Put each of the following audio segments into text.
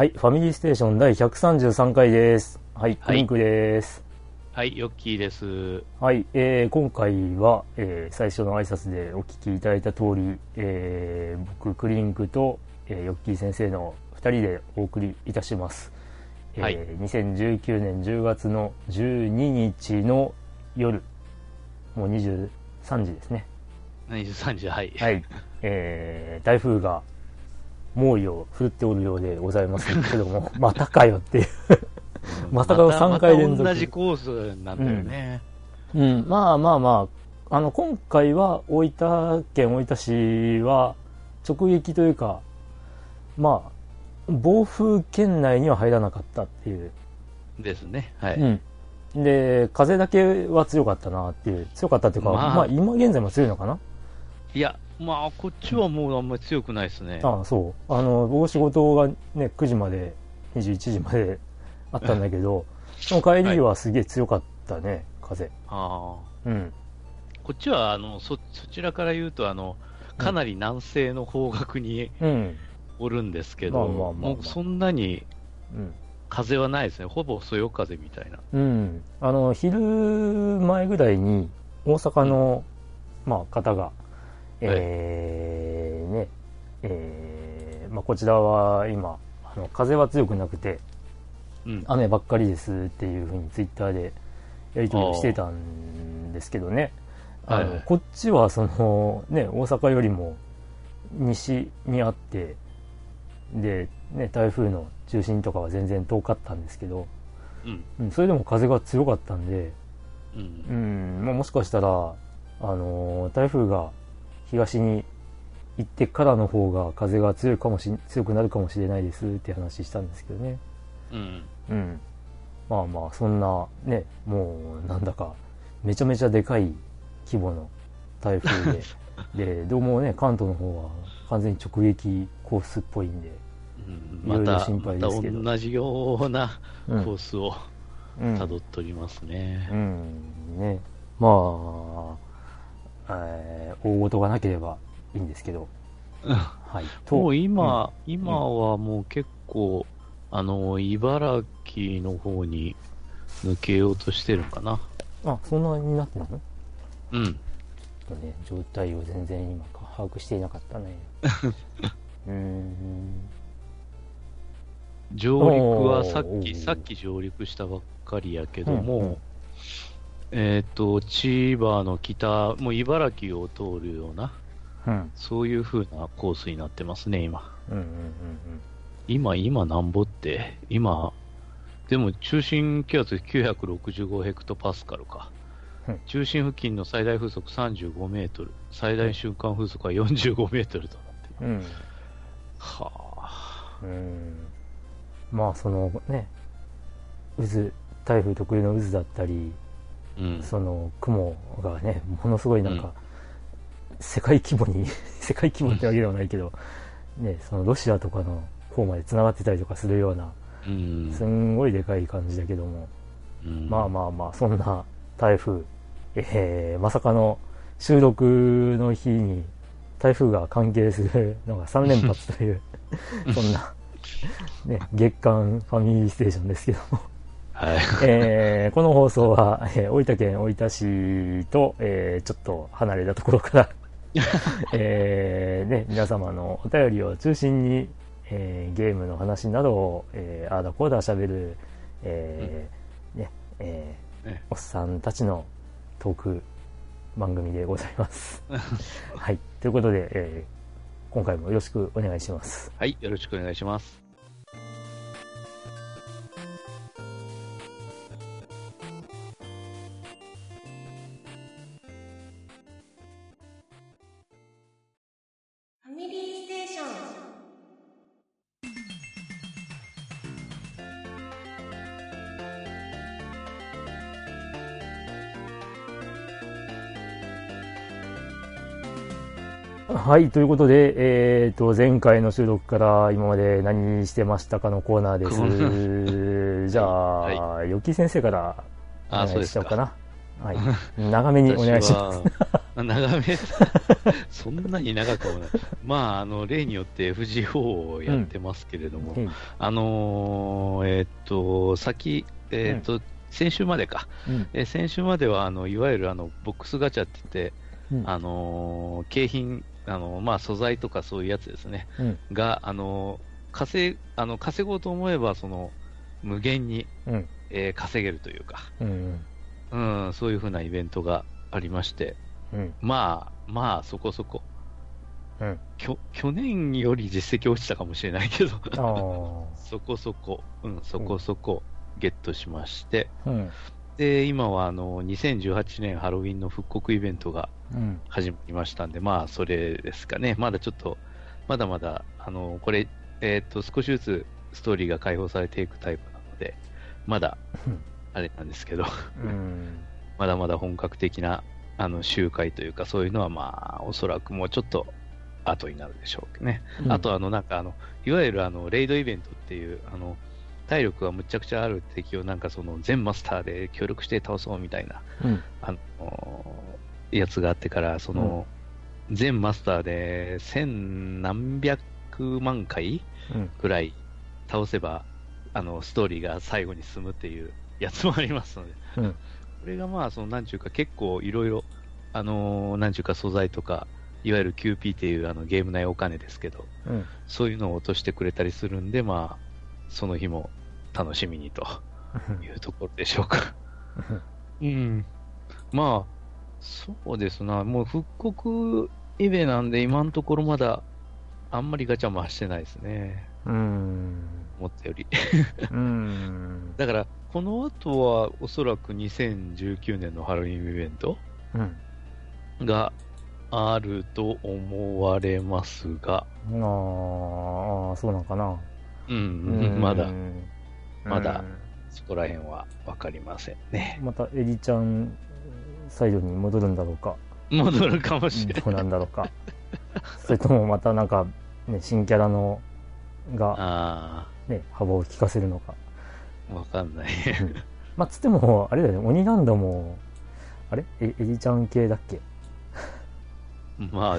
はい、ファミリーステーション第133回です。はい、はいリンクです。はい、ヨッキーです。はい、えー今回は、えー最初の挨拶でお聞きいただいた通り、えー僕、クリンクと、えーヨッキー先生の2人でお送りいたします。えーはい2019年10月の12日の夜、もう23時ですね。23時、はい。はい、えー台風が猛威を振るっておるようでございますけども、またかよっていう。まさかの三回連続また同じコースなんだよね。うん、まあまあまあ、あの、今回は大分県大分市は直撃というか、まあ、暴風圏内には入らなかったっていう。ですね。はい。うん。で、風だけは強かったなっていう。強かったっていうか、まあまあ、今現在も強いのかな？いや、まあ、こっちはもうあんまり強くないですね。ああ、そう。あの、僕仕事がね、9時まで、21時まであったんだけど、その帰りはすげえ強かったね、風。あうん。ーこっちは、あの、そ、そちらから言うと、あの、かなり南西の方角にうん。おるんですけど、まあまあまあまあもうそんなにうん。風はないですね。ほぼそよ風みたいな。うん、あの昼前ぐらいに大阪の、まあ、方が、えーねえーまあ、こちらは今あの風は強くなくてうん。雨ばっかりですっていうふうにツイッターでやり取りをしてたんですけどねあの、はいはいこっちはその、ね、大阪よりも西にあってで、ね、台風の中心とかは全然遠かったんですけど、うん。うん、それでも風が強かったんで、うんう。んまあ、もしかしたら、あのー台風が東に行ってからの方が風が強いかもし強くなるかもしれないですって話したんですけどね。うん。うん。まあまあ、そんな、ね、もう、なんだか、めちゃめちゃでかい規模の台風で、で、どうもね、関東の方は完全に直撃コースっぽいんで、うんまた、心配ですけどまた同じようなコうんースをうん辿っておりますね。うん、ね。まあ、えー大事がなければいいんですけど。はい。もう今、うん今はもう結構、あの、茨城の方に抜けようとしてるのかな。あ、そんなになってるの？ちょっうん。とね、状態を全然今把握していなかったね。うーん。上陸はさっき、さっき上陸したばっかりやけどうんうんも、えっ、と、千葉の北、もう茨城を通るような、うん。そういう風なコースになってますね、今。うんうんうん今、今なんぼって、今、でも中心気圧965ヘクトパスカルかうん。中心付近の最大風速35メートル、最大瞬間風速は45メートルとなっている。うん。うん。はあ。うん。まあ、そのね、渦、台風特有の渦だったり、うん。その雲がね、ものすごいなんか、世界規模に、世界規模ってわけではないけど、ね、そのロシアとかの方まで繋がってたりとかするような、うん。すんごいでかい感じだけども、うんまあまあまあ、そんな台風、えー、まさかの収録の日に台風が関係するのが3連発という、そんな、ね、月間ファミリーステーションですけども、はい。えーこの放送は、えー大分県大分市と、えーちょっと離れたところから、えーね、皆様のお便りを中心に、えーゲームの話などを、えーあーだこーだ喋る、えーねえーねおっさんたちのトーク番組でございます。はい。ということで、えー今回もよろしくお願いします。はい、よろしくお願いします。はい、ということで、えー、と、前回の収録から今まで何してましたかのコーナーです。じゃあ、はよき先生からおあ、願い。しちゃおうかな。はい。長めにお願いします。す。長め、そんなに長くもない。まあ、あの、例によって FGO をやってますけれども、うんあのーえーっと、先、えーっと、先週までか。うんえー先週までは、あの、いわゆるあの、ボックスガチャって言って、うんあのー景品、あのまあ、素材とかそういうやつですね。うん。が、あの稼いあの稼ごうと思えば、その、無限に、うん。えー稼げるというか、うんうん、そういうふうなイベントがありまして、うん。まあ、まあ、そこそこ。うん。きょ去年より実績落ちたかもしれないけど、あ そこそこ、うん、そこそこゲットしまして、あうんで、今はあの、2018年ハロウィンの復刻イベントがうん始まりましたんで、まあ、それですかね。まだちょっと、まだまだ、あの、これ、えーっと、少しずつストーリーが解放されていくタイプなので、まだうん、あれなんですけど、うん まだまだ本格的な、あの、集会というか、そういうのは、まあ、おそらくもうちょっと後になるでしょうね。うんあと、あの、なんか、あの、いわゆる、あの、レイドイベントっていう、あの、体力がむちゃくちゃある敵を、なんか、その、全マスターで協力して倒そうみたいな、うん。あの、やつがあってから、その、全マスターで千何百万回うん。ぐらい倒せば、あの、ストーリーが最後に進むっていうやつもありますので、うん。これがまあ、その、なんちゅうか、結構いろいろ、あのーなんちゅうか、素材とか、いわゆる QP っていうあのゲーム内お金ですけど、うん。そういうのを落としてくれたりするんで、まあ、その日も楽しみにと。いうところでしょうか。うん。まあ、そうですな、もう復刻イベなんで、今のところまだ、あんまりガチャ回してないですね。うん。思ったより。うん。だから、この後はおそらく2019年のハロウィンイベントうん。があると思われますが、ああそうなんかな。うん、う、んまだうん。そこら辺はわかりませんね。またエリちゃんサイドに戻るんだろうか。戻るかもしれない。どうなんだろうか。それともまたなんか、ね、新キャラのが、あね、幅を利かせるのか。あ、わかんない。まあつってもあれだよね。鬼ランドもあれ？えエリちゃん系だっけ？まあ、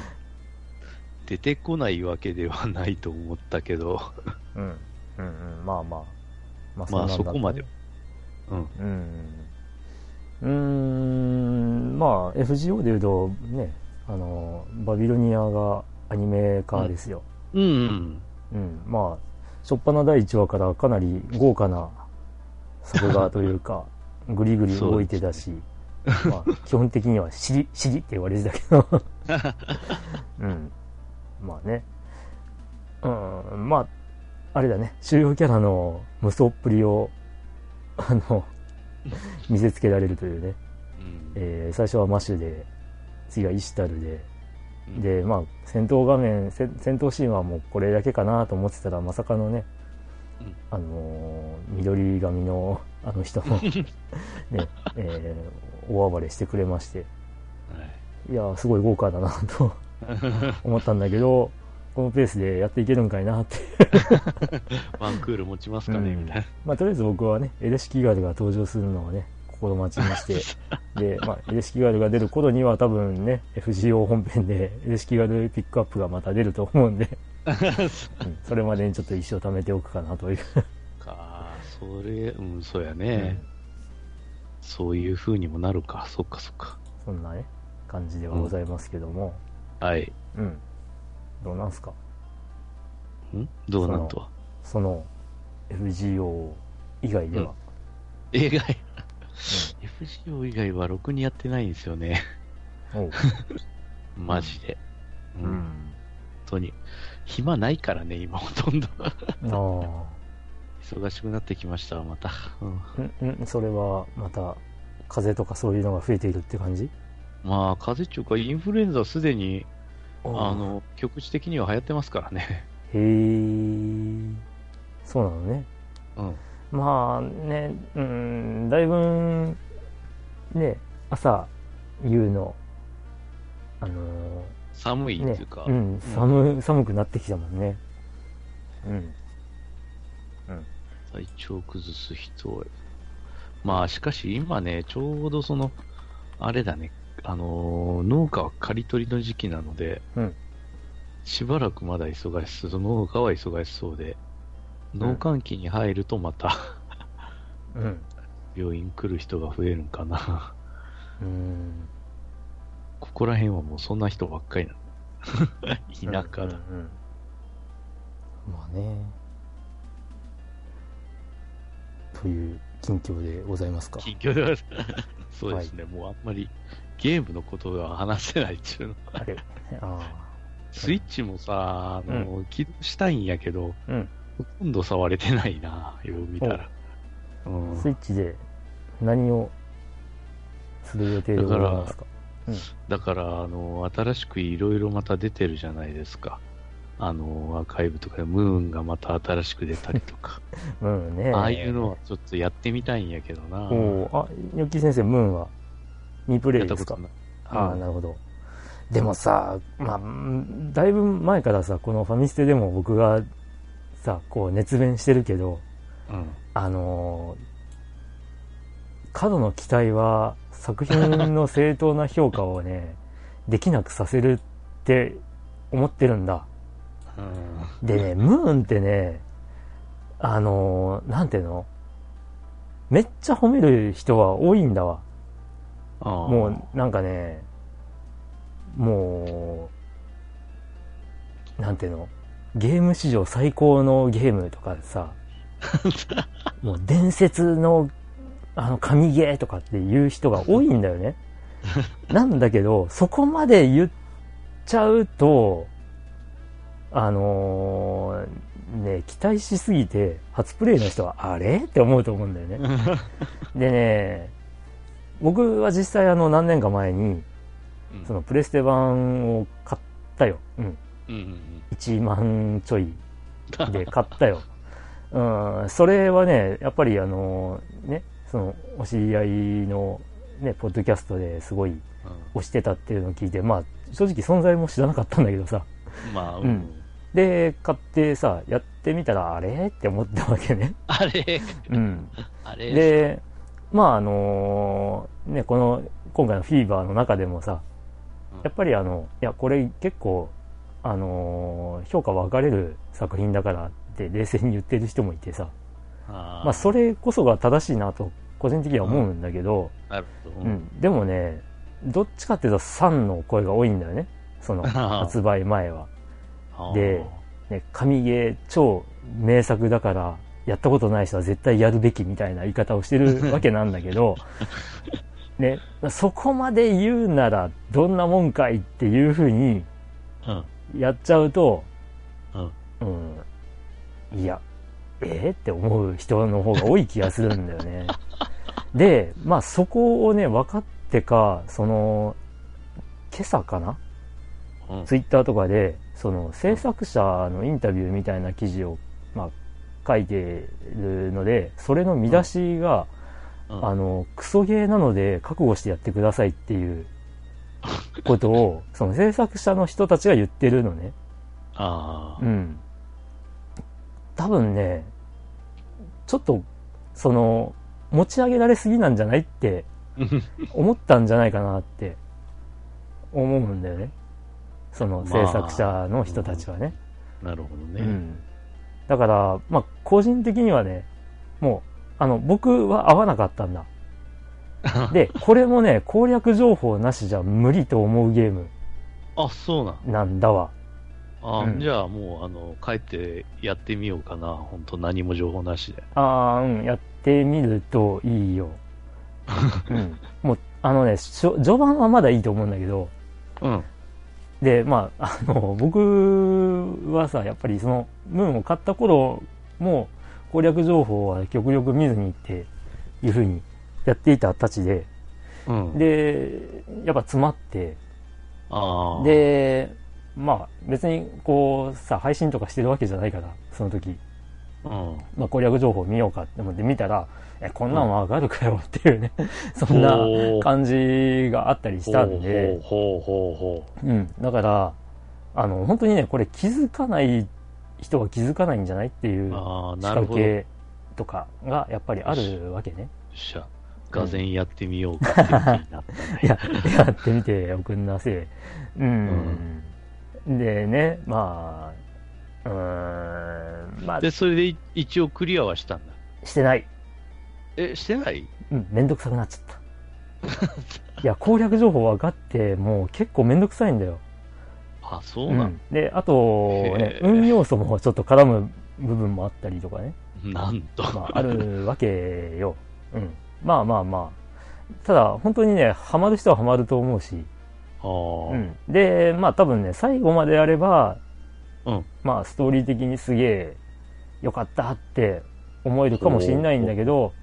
出てこないわけではないと思ったけど、うん。うんうん。まあまあままあんなんだそこまで。うん。うんうーんまあ FGO で言うとねあのバビロニアがアニメ化ですよ、うん、うん。うん、まあ、初っ端の第1話からかなり豪華な作画というか、ぐりぐり動いてたし、まあ、基本的には尻、尻って言われてたけど、うん。まあね。うん、まあ、あれだね、主要キャラの無双っぷりを、あの、見せつけられるというね、うん。えー最初はマッシュで、次はイシュタルで、うん。で、まあ、戦闘画面、せ戦闘シーンはもうこれだけかなと思ってたら、まさかのね、うん。あのー緑髪のあの人も、ね、えー大暴れしてくれまして、はい。いやー、すごい豪華だなと 思ったんだけど、このペースでやっていけるんかいなって。ワンクール持ちますかね、うんみたいな。まあ、とりあえず僕はね、エレシキガールが登場するのをね、心待ちにして、で、まあ、エレシキガールが出る頃には多分ね、FGO 本編でエレシキガールピックアップがまた出ると思うんで、うんそれまでにちょっと一生貯めておくかなという。か、それ、うん、そうやね。そういう風にもなるか。そっかそっか。そんなね、感じではございますけども、はい。うん。どうなんすか？ん？どうなんとは。その FGO 以外では。映画、FGO 以外はろくにやってないんですよね。マジで。うん。本うん。当に。暇ないからね、今ほとんど。あ忙しくなってきましたわ、また。うんん、うん、それはまた、風邪とかそういうのが増えているって感じまあ、風邪っていうか、インフルエンザすでに、ああの、局地的には流行ってますからね。へえ、そうなのね。うん。まあね、うん、だいぶ、ね、朝、夕の、あのー寒いってねいうか、うん、寒、寒くなってきたもんね。うん。体調崩す人まあしかし今ね、ちょうどその、あれだね、あのー農家は刈り取りの時期なので、うんしばらくまだ忙しそう、農家は忙しそうで、農閑期に入るとまたうん。病院来る人が増えるんかな。うん。ここら辺はもうそんな人ばっかりなの。田舎だ。うんうんうんまあね。という近況でございますか。近況では、そうですね、もうあんまりゲームのことは話せないっていうの。あれあスイッチもさ、あの、起動したいんやけど、あ。うん。ほとんど触れてないな、よう見たら。うんスイッチで何をする予定でございますか？だから、あの、新しくいろいろまた出てるじゃないですか。あの、アーカイブとかでムーンがまた新しく出たりとか。うんね。ああいうのはちょっとやってみたいんやけどな。おーあ、ニョッキー先生、ムーンは？未プレイですか？ああ、うんなるほど。でもさ、まあうん、だいぶ前からさ、このファミステでも僕がさ、こう熱弁してるけど、うん。あのー過度の期待は作品の正当な評価をね、できなくさせるって思ってるんだ。うんでね、ムーンってね、あのーなんていうの？めっちゃ褒める人は多いんだわ。もうなんかね、もう、なんていうの？ゲーム史上最高のゲームとかさ、もう伝説のあの神ゲーとかっていう人が多いんだよね。なんだけど、そこまで言っちゃうと、あのーね、期待しすぎて、初プレイの人はあれ？って思うと思うんだよね。でね、僕は実際あの何年か前に、うんそのプレステ版を買ったよ。うん。うんうん1万ちょいうん。で 買ったよ。うん、それはね、やっぱりあの、ね、その、お知り合いの、ね、ポッドキャストですごい推してたっていうのを聞いて、まあ、正直存在も知らなかったんだけどさ。うんまあ、ううんん。で、買ってさ、やってみたら、あれ？って思ったわけね。あれ？うん。あれ？で、まああのね、この、今回のフィーバーの中でもさ、やっぱりあの、いや、これ結構、あのー評価分かれる作品だからって冷静に言ってる人もいてさ、あーまあそれこそが正しいなと、個人的には思うんだけど。うん、でもね、どっちかっていうと3の声が多いんだよね。その、発売前は。でね、神ゲー超名作だから、やったことない人は絶対やるべきみたいな言い方をしてる わけなんだけど、ね、そこまで言うならどんなもんかいっていうふうにうん。やっちゃうと、うん。うん、いや、えー、って思う人の方が多い気がするんだよね。で、まあそこをね、分かってか、その、今朝かな？うんツイッターとかで、その制作者のインタビューみたいな記事を、まあ、書いてるので、それの見出しが、うんあの、クソゲーなので覚悟してやってくださいっていうことを、その制作者の人たちが言ってるのね。ああ。うん。多分ね、ちょっと、その、持ち上げられすぎなんじゃないって 思ったんじゃないかなって思うんだよね。その制作者の人たちはね。なるほどね。うん。だから、まあ、個人的にはね、もう、あの、僕は合わなかったんだ。で、これもね、攻略情報なしじゃ無理と思うゲームあ、そうなん。なんだわ。あ、うんじゃあもう、あの、帰ってやってみようかな。本当何も情報なしで。ああ、うん、やってみるといいよ。うん。もう、あのね、序盤はまだいいと思うんだけど、うん。で、まあ、あの、僕はさ、やっぱりその、ムーンを買った頃も、攻略情報は極力見ずにっていう風にやっていたたちで、うん。で、やっぱ詰まって、で、まあ、別にこうさ、配信とかしてるわけじゃないから、その時。うん。まあ、攻略情報見ようかって思って見たら、え、こんなんわかるかよっていうね、そんな感じがあったりしたんで、ほうほうほうほうん。だから、あの、本当にね、これ気づかない人は気づかないんじゃないっていう仕掛けとかがやっぱりあるわけね。っしゃ。がぜやってみようかって気になったね。いや、やってみておくんなせい。うん。でね、まあ、うーん、まあ、で、それでい一応クリアはしたんだ。してない。え、してない？うん、めんどくさくなっちゃった。いや、攻略情報分かって、もう結構めんどくさいんだよ。あ、そうなん、で、あと、ね運要素もちょっと絡む部分もあったりとかね。なんと。まあ、あるわけよ。うん。まあまあまあ。ただ、本当にね、ハマる人はハマると思うし。うん。で、まあ多分ね、最後までやれば、うん。まあストーリー的にすげえ良かったって思えるかもしれないんだけど、お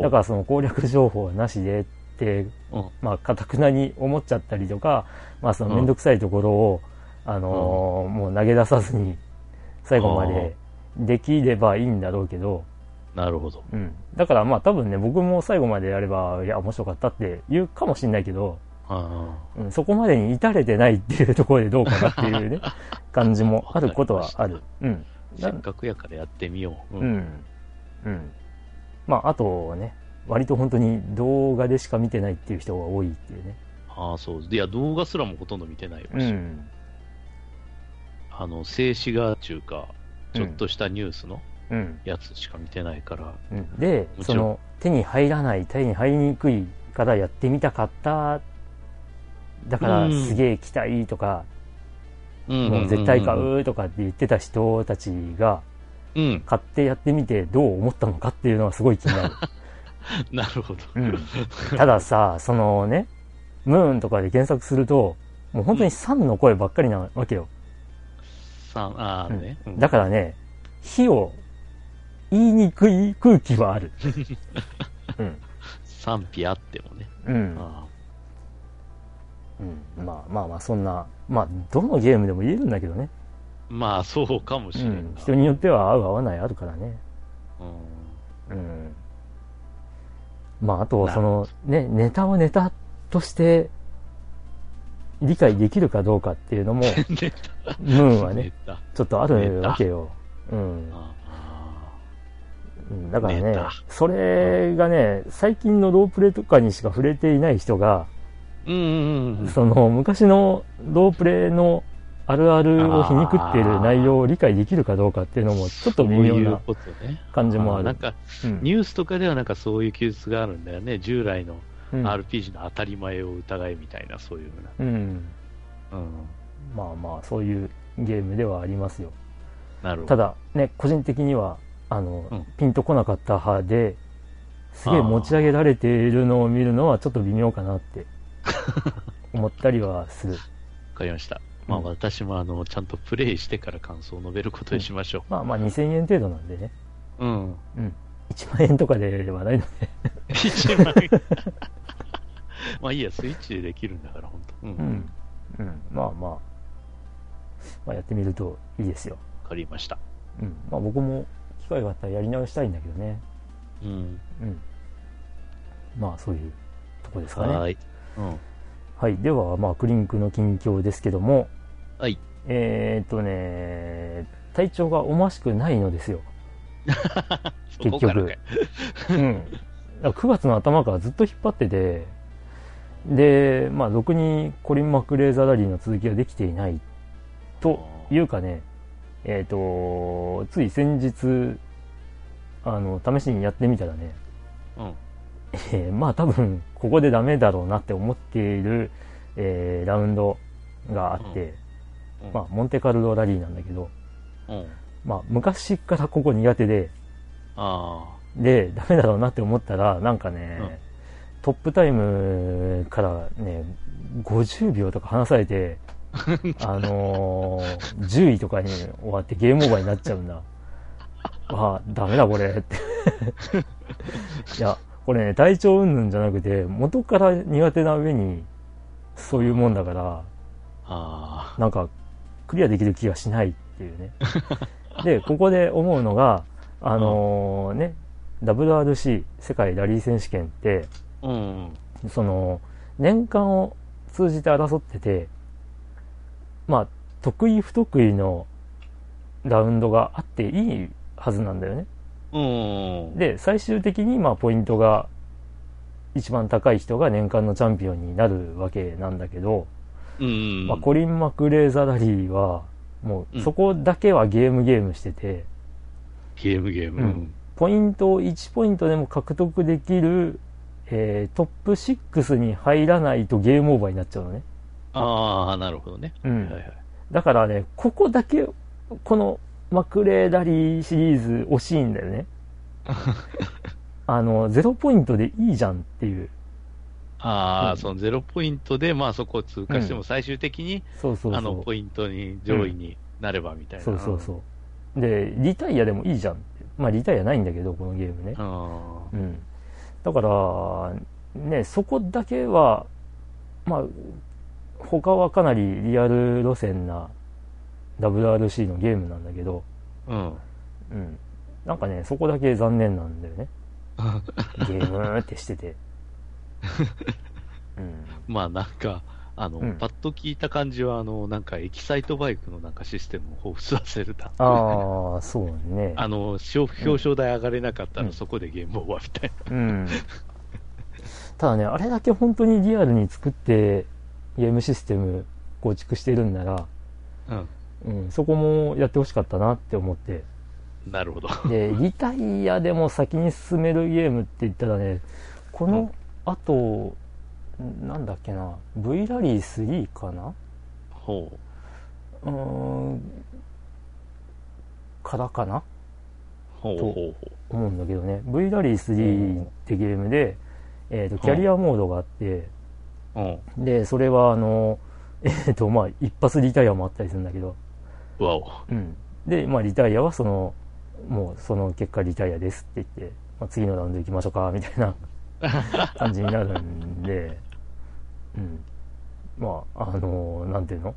だからその攻略情報はなしでって、うんまあ、かたくなに思っちゃったりとか、まあ、そのめんどくさいところを、あのーもう投げ出さずに、最後までできればいいんだろうけど、なるほど。うん。だからまあ多分ね、僕も最後までやれば、いや、面白かったって言うかもしれないけど、あうん、そこまでに至れてないっていうところでどうかなっていうね、感じもあることはある。うん。あ、せっかくやからやってみよう。う。ん。うん。まあ、あとね、割と本当に動画でしか見てないっていう人が多いっていうね。ああ、そう。いや、動画すらもほとんど見てないわし、うん。あの、静止画中か、ちょっとしたニュースのうん。やつしか見てないから、うん、で、その、手に入らない、手に入りにくいからやってみたかった。だからうんすげえ期待とか、うんもう絶対買うとかって言ってた人たちが、うん。買ってやってみてどう思ったのかっていうのはすごい気になる。なるほど。うん。たださ、そのね、ムーンとかで検索すると、もう本当に3の声ばっかりなわけよ。三ああね。だからね、火を言いにくい空気はある。うん。賛否あってもね。うん。あうん、まあまあまあ、そんな、まあ、どのゲームでも言えるんだけどね。あまあ、そうかもしれうんんな。。人によっては合う合わないあるからね。うんうん。まあ、あと、その、ね、ネタをネタとして理解できるかどうかっていうのも、ネムーンはタ。ね。ちょっとあるわけよ。うん。あうんだからねそれがね、最近のロープレとかにしか触れていない人が、ーうんうんうん。その昔のロープレのあるあるを皮肉っている内容を理解できるかどうかっていうのもちょっと微妙なそういうことね。感じもある。なんか、うんニュースとかではなんかそういう記述があるんだよね。従来のうん RPG の当たり前を疑いみたいな、そういうふうな。うん。うん。まあまあ、そういうゲームではありますよ。なるほど。ただ、ね、個人的には、あの、うんピンとこなかった派で、すげえ持ち上げられているのを見るのはちょっと微妙かなって思ったりはする。わかりました。まあうん私もあの、ちゃんとプレイしてから感想を述べることにしましょまあまあ2000円程度なんでね。う。うん。うん。1万円とかではないので。1万円。まあいいや、スイッチでできるんだから、本当。うん。わ、うん。うん。まあまあ。まあやってみるといいですよ。かりました。うん。まあ僕も機会があったらやり直したいんだけどね。うん。うん。まあそういうとこですかね。はーい。うん。はい。では、まあクリンクの近況ですけども、はい。えーっとね、体調がおましくないのですよ。そこからかい。うん。だから9月の頭からずっと引っ張ってて、で、まあ、ろくにコリン・マクレーザーラリーの続きができていないというかね、えっ、と、つい先日、あの、試しにやってみたらね、うん。えーまあ多分、ここでダメだろうなって思っている、えーラウンドがあって、うんまあ、モンテカルロラリーなんだけど、うん。まあ、昔からここ苦手で、あで、ダメだろうなって思ったら、なんかね、うんトップタイムからね、50秒とか離されて、あのー10位とかに終わってゲームオーバーになっちゃうんだ。あ、ダメだこれって。いや、これね、体調云々じゃなくて、元から苦手な上に、そういうもんだから、あ。あなんか、クリアできる気がしないっていうね。で、ここで思うのが、あのーね、WRC 世界ラリー選手権って、うん。その、年間を通じて争ってて、まあ、得意不得意のラウンドがあっていいはずなんだよね。うん。で、最終的に、まあ、ポイントが一番高い人が年間のチャンピオンになるわけなんだけど、うん。まあ、コリン・マクレーザラリーは、もう、うんそこだけはゲームゲームしてて、ゲームゲーム。うんポイントを1ポイントでも獲得できる、えートップ6に入らないとゲームオーバーになっちゃうのね。ああ、なるほどね。うんはいはい。だからね、ここだけ、このマクレーダリーシリーズ惜しいんだよね。あの、ゼロポイントでいいじゃんっていう。ああ、うんそのゼロポイントで、まあそこを通過してうも最終的に。あの、ポイントに上位になればみたいな。そうそうそう。で、リタイアでもいいじゃん。まあ、リタイアないんだけど、このゲームね。あうん。だから、ね、そこだけは、まあ、他はかなりリアル路線な WRC のゲームなんだけど、あ。うん。うん。なんかね、そこだけ残念なんだよね。ゲームってしてて。うん。まあなんか、あの、うんパッと聞いた感じは、あの、なんかエキサイトバイクのなんかシステムを彷彿させるだ。ああ、そうね。あの、表表彰台上がれなかったうんらそこでゲームオーバーみたいうん。ただね、あれだけ本当にリアルに作ってゲームシステム構築してるんなら、な。うん、そこもやってほしかったなって思って。うん。なるほど。で、リタイアでも先に進めるゲームって言ったらね、この後、なんだっけな、V ラリー3かな？ほう。うーん、からかな？ほうとほうほ思うんだけどね。V ラリー3ってゲームで、えっ、と、キャリアモードがあって、う。うん。で、それはあの、えっ、と、まあ、一発リタイアもあったりするんだけど、わお。うん。で、まあ、リタイアはその、もうその結果リタイアですって言って、まあ、次のラウンド行きましょうか、みたいな 感じになるんで、うん。まあ、あの、なんていうの？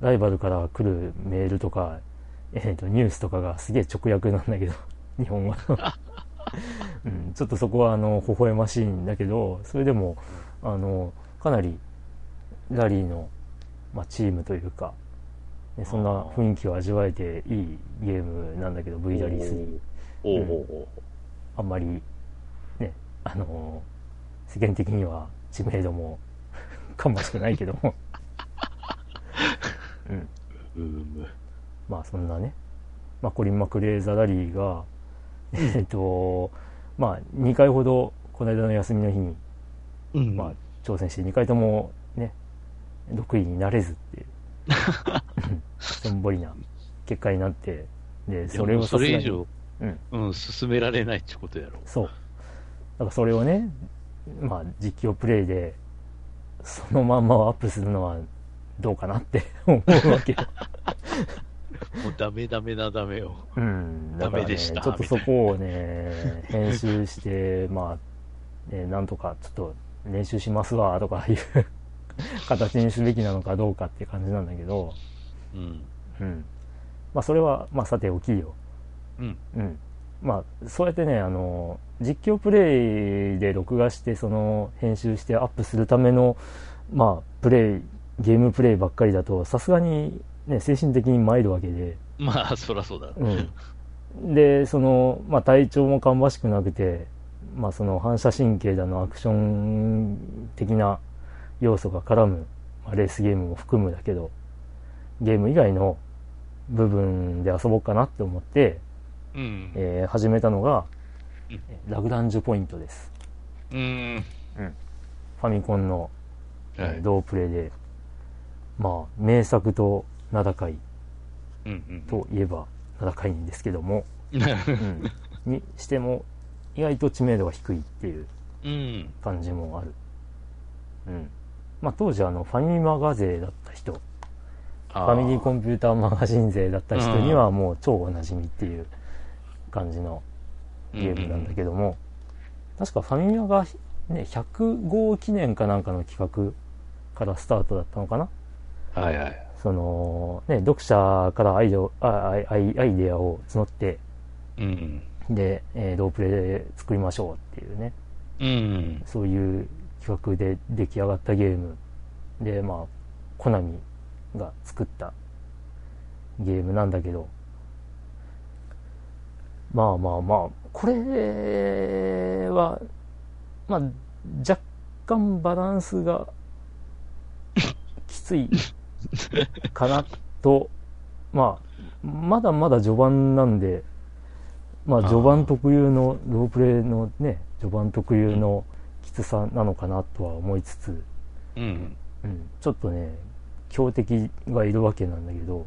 ライバルから来るメールとか、えっ、と、ニュースとかがすげえ直訳なんだけど、日本語の。うん、ちょっとそこは、あの、微笑ましいんだけど、それでも、あの、かなり、ラリーの、まあ、チームというか、ね、そんな雰囲気を味わえていいゲームなんだけど、V ラリー3。おうほうほあんまり、ね、あの世間的には知名度も 芳しくないけども、うん。う。うーむ。まあそんなね、まあコリン・マクレーザ・ラリーが、えっと、まあ2回ほどこの間の休みの日に、うん。まあ挑戦して2回ともね、6位になれずっていう、うんしょんぼりな結果になって、で、それをそれ以上、うん、うん、進められないってことやろ。そう。だからそれをね、まあ実況プレイで、そのまんまをアップするのはどうかなって 思うわけよ。もうダメダメなダメよ。うん。だからね、ダメでしたちょっとそこをね、編集して、まあ、ね、なんとかちょっと練習しますわ、とかいう形にすべきなのかどうかって感じなんだけど、うん。うん。まあそれは、まあさておきよ。うん。うん。まあ、そうやってね、あの、実況プレイで録画して、その、編集してアップするための、まあ、プレイ、ゲームプレイばっかりだと、さすがに、ね、精神的に参るわけで、まあ、そらそうだ。うん。で、その、まあ、体調も芳しくなくて、まあ、その、反射神経だの、アクション的な要素が絡む、まあ、レースゲームも含むだけど、ゲーム以外の部分で遊ぼうかなって思って、うん。えー始めたのがうん、ラグランジュポイントです。うん。ファミコンの、えーはい。同プレイで、まあ、名作と名高いうんといえば名高いんですけども、うん。うん、にしても、意外と知名度が低いっていううん。感じもある。うん。まあ、当時あの、ファミマガ勢だった人、フファミリーコンピューターマガジン勢だった人にはもう超おなじみっていう感じのゲームなんだけども、確かファミマがね、100号記念かなんかの企画からスタートだったのかな？はいはい。その、ね、読者からアイデアあアイアイアイデアを募って、うん。で、えーロープレで作りましょうっていうね、うん。そういう企画で出来上がったゲームで、まあ、コナミが作ったゲームなんだけど、まあまあまあ、これは、まあ、若干バランスがきついかなと、まあ、まだまだ序盤なんで、まあ序盤特有の、ロープレイのね、序盤特有のきつさなのかなとは思いつつ、うん。うん、ちょっとね、強敵がいるわけなんだけど、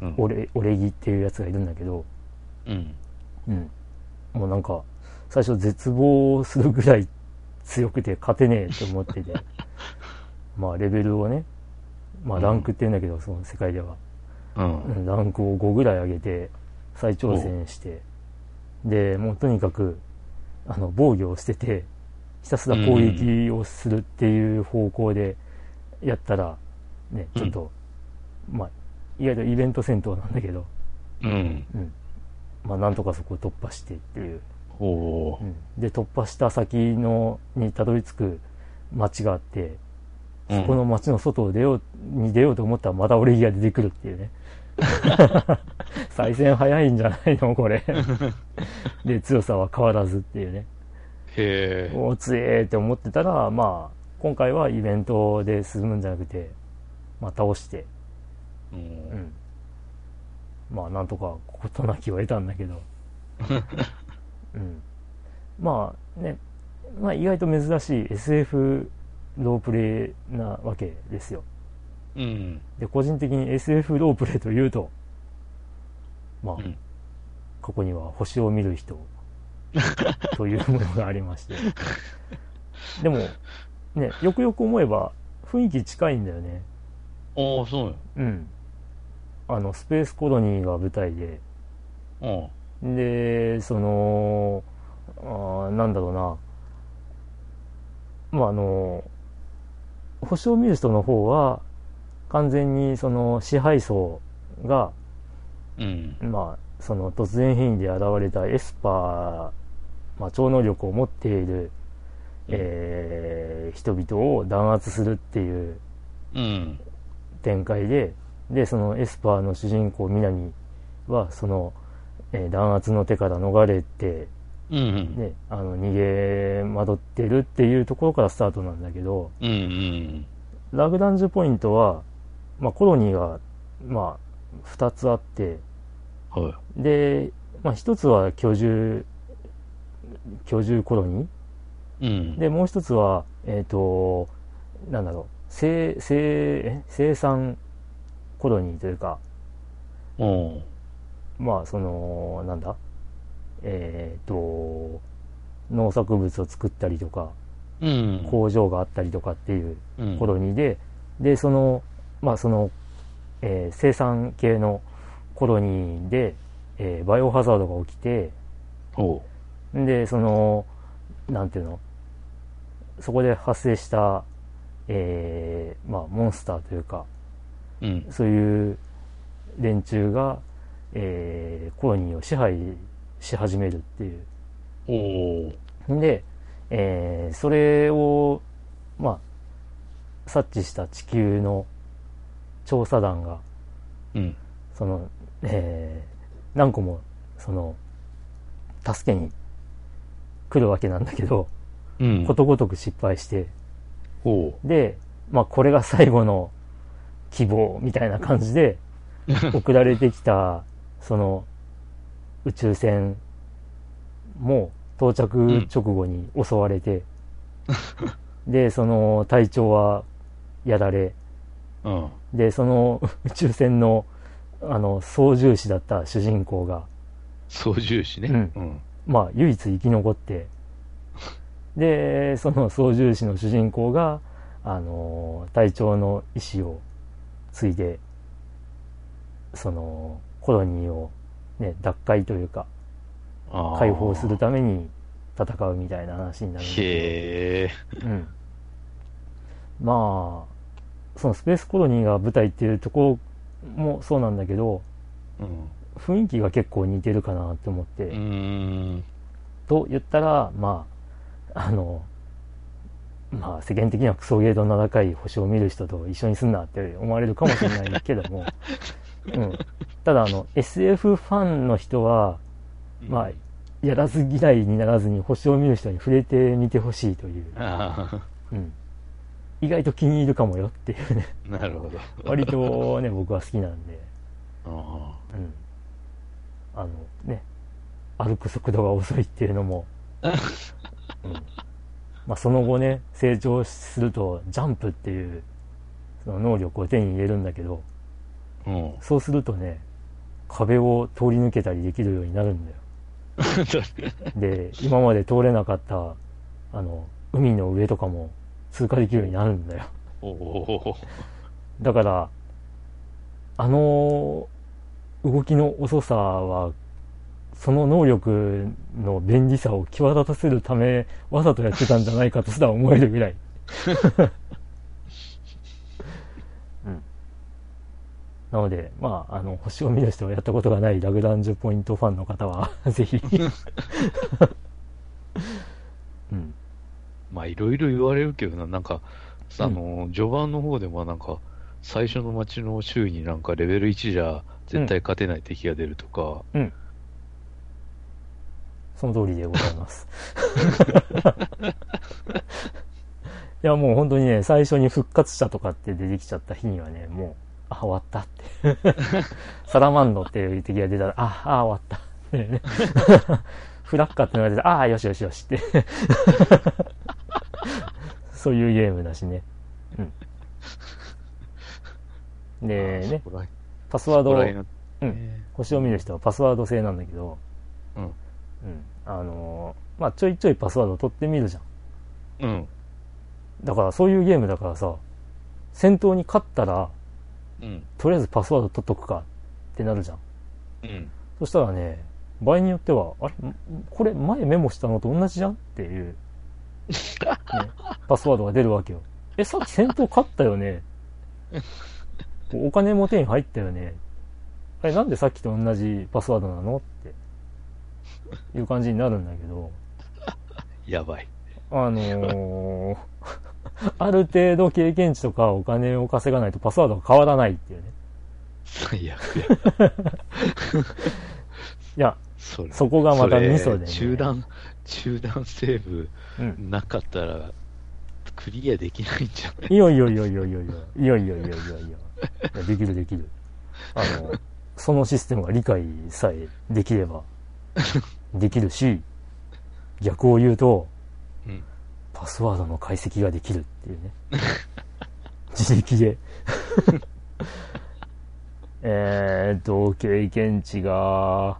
うん。オレ、オレギっていうやつがいるんだけど、うん。うん。もうなんか、最初絶望するぐらい強くて勝てねえって思ってて、まあレベルをね、まあランクって言うんだけど、その世界では、うん。うんランクを5ぐらい上げて、再挑戦して、で、もうとにかく、あの、防御を捨てて、ひたすら攻撃をするっていう方向でやったら、ね、ちょっと、まあ、意外とイベント戦闘なんだけど、うん。うん。まあ、なんとかそこを突破してっていう。うん、で、突破した先の、にたどり着く街があって、そこの街の外を出よう、に出ようと思ったらまたオレギが出てくるっていうね。再戦早いんじゃないのこれ。で、強さは変わらずっていうね。へえ。おー強えって思ってたら、まあ、今回はイベントで進むんじゃなくて、まあ倒して、う。うんん。まあ、なんとか事なきを得たんだけど。うん。まあね、まあ意外と珍しい SF ロープレイなわけですよ。うん。で、個人的に SF ロープレイというと、まあ、うんここには星を見る人 というものがありまして。でも、ね、よくよく思えば雰囲気近いんだよね。ああ、そううん。あの、スペースコロニーが舞台で、や。うん。で、その、あーなんだろうな。まあ、あの、星を見る人の方は、完全にその支配層が、うん。まあ、その突然変異で現れたエスパー、まあ、超能力を持っている、えー人々を弾圧するっていううん。展開で、で、そのエスパーの主人公、南は、その、えー弾圧の手から逃れて、うん。ね、あの、逃げ惑ってるっていうところからスタートなんだけど、うん。うん。ラグランジュポイントは、まあ、コロニーが、まあ、二つあって、はで、まあ、一つは居住、居住コロニい。うん。ー。で、もう一つは、えっ、と、なんだろう、生、生、え生産コロニーというか、うん。まあ、その、なんだ、えっ、と、農作物を作ったりとか、うん。工場があったりとかっていううん。コロニーで、で、その、まあ、その、えー生産系のコロニーで、えーバイオハザードが起きて。で、その、なんていうの、そこで発生した、えーまあ、モンスターというか、うん。そういう連中が、えーコロニーを支配し始めるっていう。おう。で、えーそれを、まあ、察知した地球の調査団が、うん。その、えー何個も、その、助けに来るわけなんだけど、うん。ことごとく失敗して。で、まあ、これが最後の希望みたいな感じで、送られてきた、その、宇宙船も到着直後に襲われて、で、その隊長はやられ、うん。で、その宇宙船の、あの、操縦士だった主人公が、操縦士ね。うんうん。まあ、唯一生き残って、で、その操縦士の主人公が、あの、隊長の意思を継いで、その、コロニーを、ね、脱会というか、解放するために戦うみたいな話になるんだけへえ。ど、うん。まあ、そのスペースコロニーが舞台っていうところもそうなんだけど、うん。雰囲気が結構似てるかなって思って。と言ったら、まあ、あの、まあ世間的にはクソゲーの名高い星を見る人と一緒にすんなって思われるかもしれないけども、うん。ただあの、SF ファンの人は、まあ、やらず嫌いにならずに星を見る人に触れてみてほしいという、あうん。意外と気に入るかもよっていうね、あ、なるほど。割とね、僕は好きなんで、あうん。あのね、歩く速度が遅いっていうのも、うん。まあその後ね、成長するとジャンプっていう、その能力を手に入れるんだけど、あうん。そうするとね、壁を通り抜けたりできるようになるんだよ。で、今まで通れなかった、あの、海の上とかも通過できるようになるんだよ。だから、あの動きの遅さは、その能力の便利さを際立たせるため、わざとやってたんじゃないかとすら思えるぐらい。うん。なので、まあ、あの、星を見る人をやったことがないラグランジュポイントファンの方は、ぜひ。うん。まあ、いろいろ言われるけどな、なんか、あの、序盤の方でもなんか、最初の街の周囲になんかレベル1じゃ絶対勝てない敵が出るとか、うん。その通りでございます。いや、もう本当にね、最初に復活者とかって出てきちゃった日にはね、もう、あ、終わったって。サラマンドっていう敵が出たら、あ、あ、終わった。フラッカってのが出たら、ああ、よしよしよしって。そういうゲームだしね。うん。でね、パスワードうんね星を見る人はパスワード制なんだけど、うん。うん。あのーまあ、ちょいちょいパスワード取ってみるじゃん。うん。だからそういうゲームだからさ、戦闘に勝ったら、うん。とりあえずパスワード取っとくかってなるじゃん。うん。そしたらね、場合によっては、あれ？んこれ前メモしたのと同じじゃん？っていう、ね、パスワードが出るわけよ。え、さっき戦闘勝ったよね？お金も手に入ったよね？あれなんでさっきと同じパスワードなの？っていう感じになるんだけど、やばい。あのーある程度経験値とかお金を稼がないとパスワードが変わらないっていうね。最悪や。いや、それそこがまたミソでね中断、中断セーブうん。なかったら、クリアできないんじゃない？いやいやいやいやいや、いやいやいやいやいや、いやできるできる。あの、そのシステムが理解さえできれば、できるし、逆を言うと、うん。パスワードの解析ができるっていうね。自力で。えーっと、経験値が、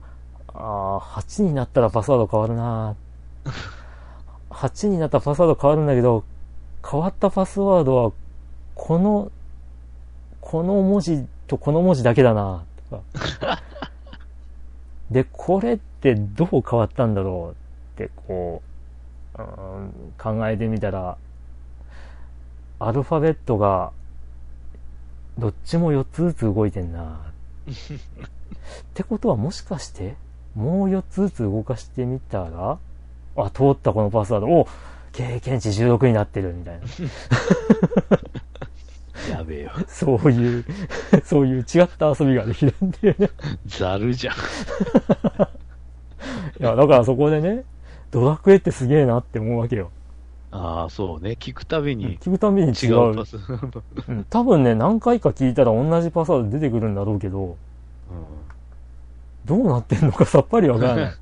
あー8になったらパスワード変わるな8になったらパスワード変わるんだけど、変わったパスワードは、この、この文字とこの文字だけだなとか。で、これってどう変わったんだろうって、こう、うん考えてみたら、アルファベットが、どっちも4つずつ動いてんな。ってことはもしかして、もう4つずつ動かしてみたら、あ、通ったこのパスワード、お経験値16になってるみたいな。やべえよ。そういう、そういう違った遊びができるんで、ね。ざるじゃん。いや、だからそこでね、ドラクエってすげえなって思うわけよ。ああ、そうね。聞くたびに聞くたびに違違う。うパス。うん。うん、多分ね、何回か聞いたら同じパスワード出てくるんだろうけど、どうなってんのか さっぱりわからない。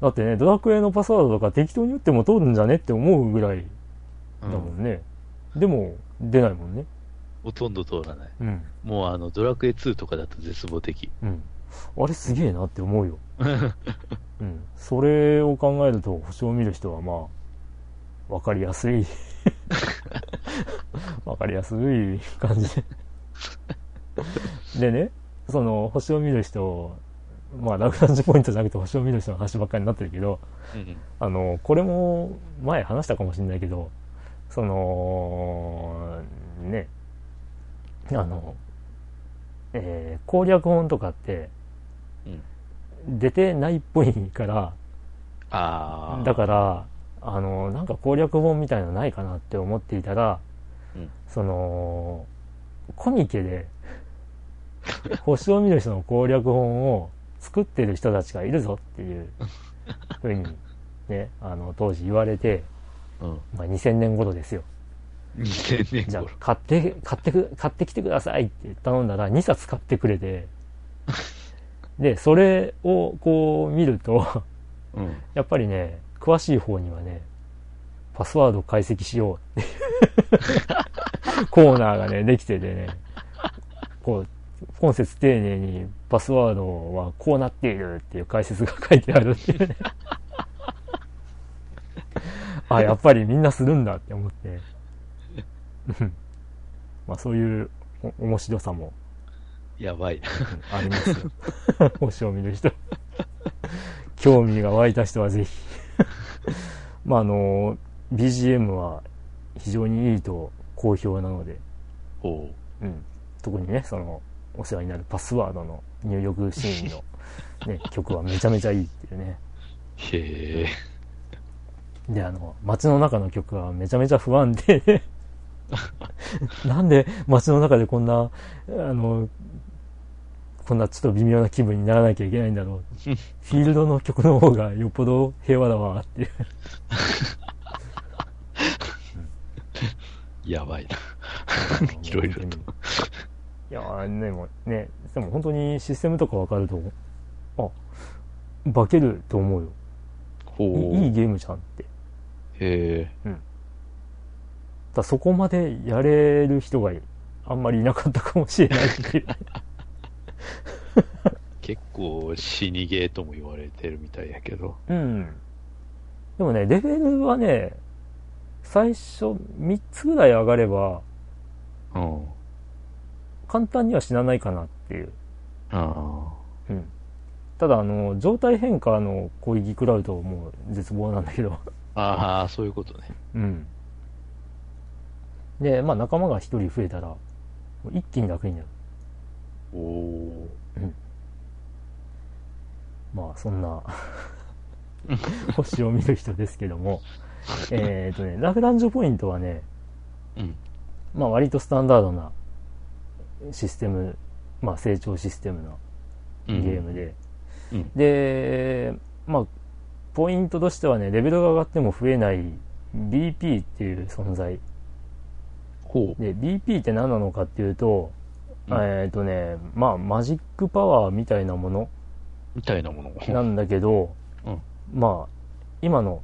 だってね、ドラクエのパスワードとか適当に打っても通るんじゃねって思うぐらいだもんね。でも、出ないもんね。ほとんど通らない。うん。もうあの、ドラクエ2とかだと絶望的。うん。あれすげえなって思うよ。うん。それを考えると、星を見る人はまあ、わかりやすい。わかりやすい感じで。でね、その、星を見る人、まあ、ラグランジポイントじゃなくて星を見る人の話ばっかりになってるけど、うん。あの、これも前話したかもしれないけど、その、ね、あの、えー攻略本とかって出てないっぽいから、ああ。だから、あの、なんか攻略本みたいなのないかなって思っていたら、うんその、コミケで、星を見る人の攻略本を作ってる人たちがいるぞっていうふうに、ね、あの、当時言われて、うん。まあ、2000年頃ですよ。2000年じゃあ頃。、買って、買ってく、買ってきてくださいって頼んだら2冊買ってくれて、で、それをこう見ると、うん。やっぱりね、詳しい方にはね、パスワード解析しようって コーナーがね、できててね、こう、今節丁寧にパスワードはこうなっているっていう解説が書いてあるっていうね。あ、やっぱりみんなするんだって思って。うんまあそういうお面白さもやばい。ありますよ。星を見る人。興味が湧いた人はぜひ。まああの、BGM は非常にいいと好評なので、おう。うん、特にね、その、お世話になるパスワードの入力シーンの、ね、曲はめちゃめちゃいいっていうね。へえ。で、あの、街の中の曲はめちゃめちゃ不安定で、なんで街の中でこんな、あの、こんなちょっと微妙な気分にならなきゃいけないんだろう。フィールドの曲の方がよっぽど平和だわっていう。やばいな。いろいろと。いやーでもね、でも本当にシステムとかわかると、あ、化けると思うよ。ほいいいゲームじゃんって。へえ。ただそこまでやれる人があんまりいなかったかもしれないっていう。結構死にゲーとも言われてるみたいやけど。うん。でもね、レベルはね、最初3つぐらい上がれば、うん。簡単には死なないかなっていう。あうん。ただ、あの、状態変化の攻撃食らうともう絶望なんだけど。あ。ああ、そういうことね。うん。で、まあ仲間が一人増えたら、一気に楽になる。おおまあそんな 星を見る人ですけども、えっとね、ラグランジュポイントはね、ー。うん。まあ割とスタンダードなシステム、まあ成長システムなうんゲームで、うん。で、まあ、ポイントとしてはね、レベルが上がっても増えない BP っていう存在。ほう。で、BP って何なのかっていうと、うんえっ、とね、まあ、マジックパワーみたいなものみたいなもの。なんだけど、うんまあ、今の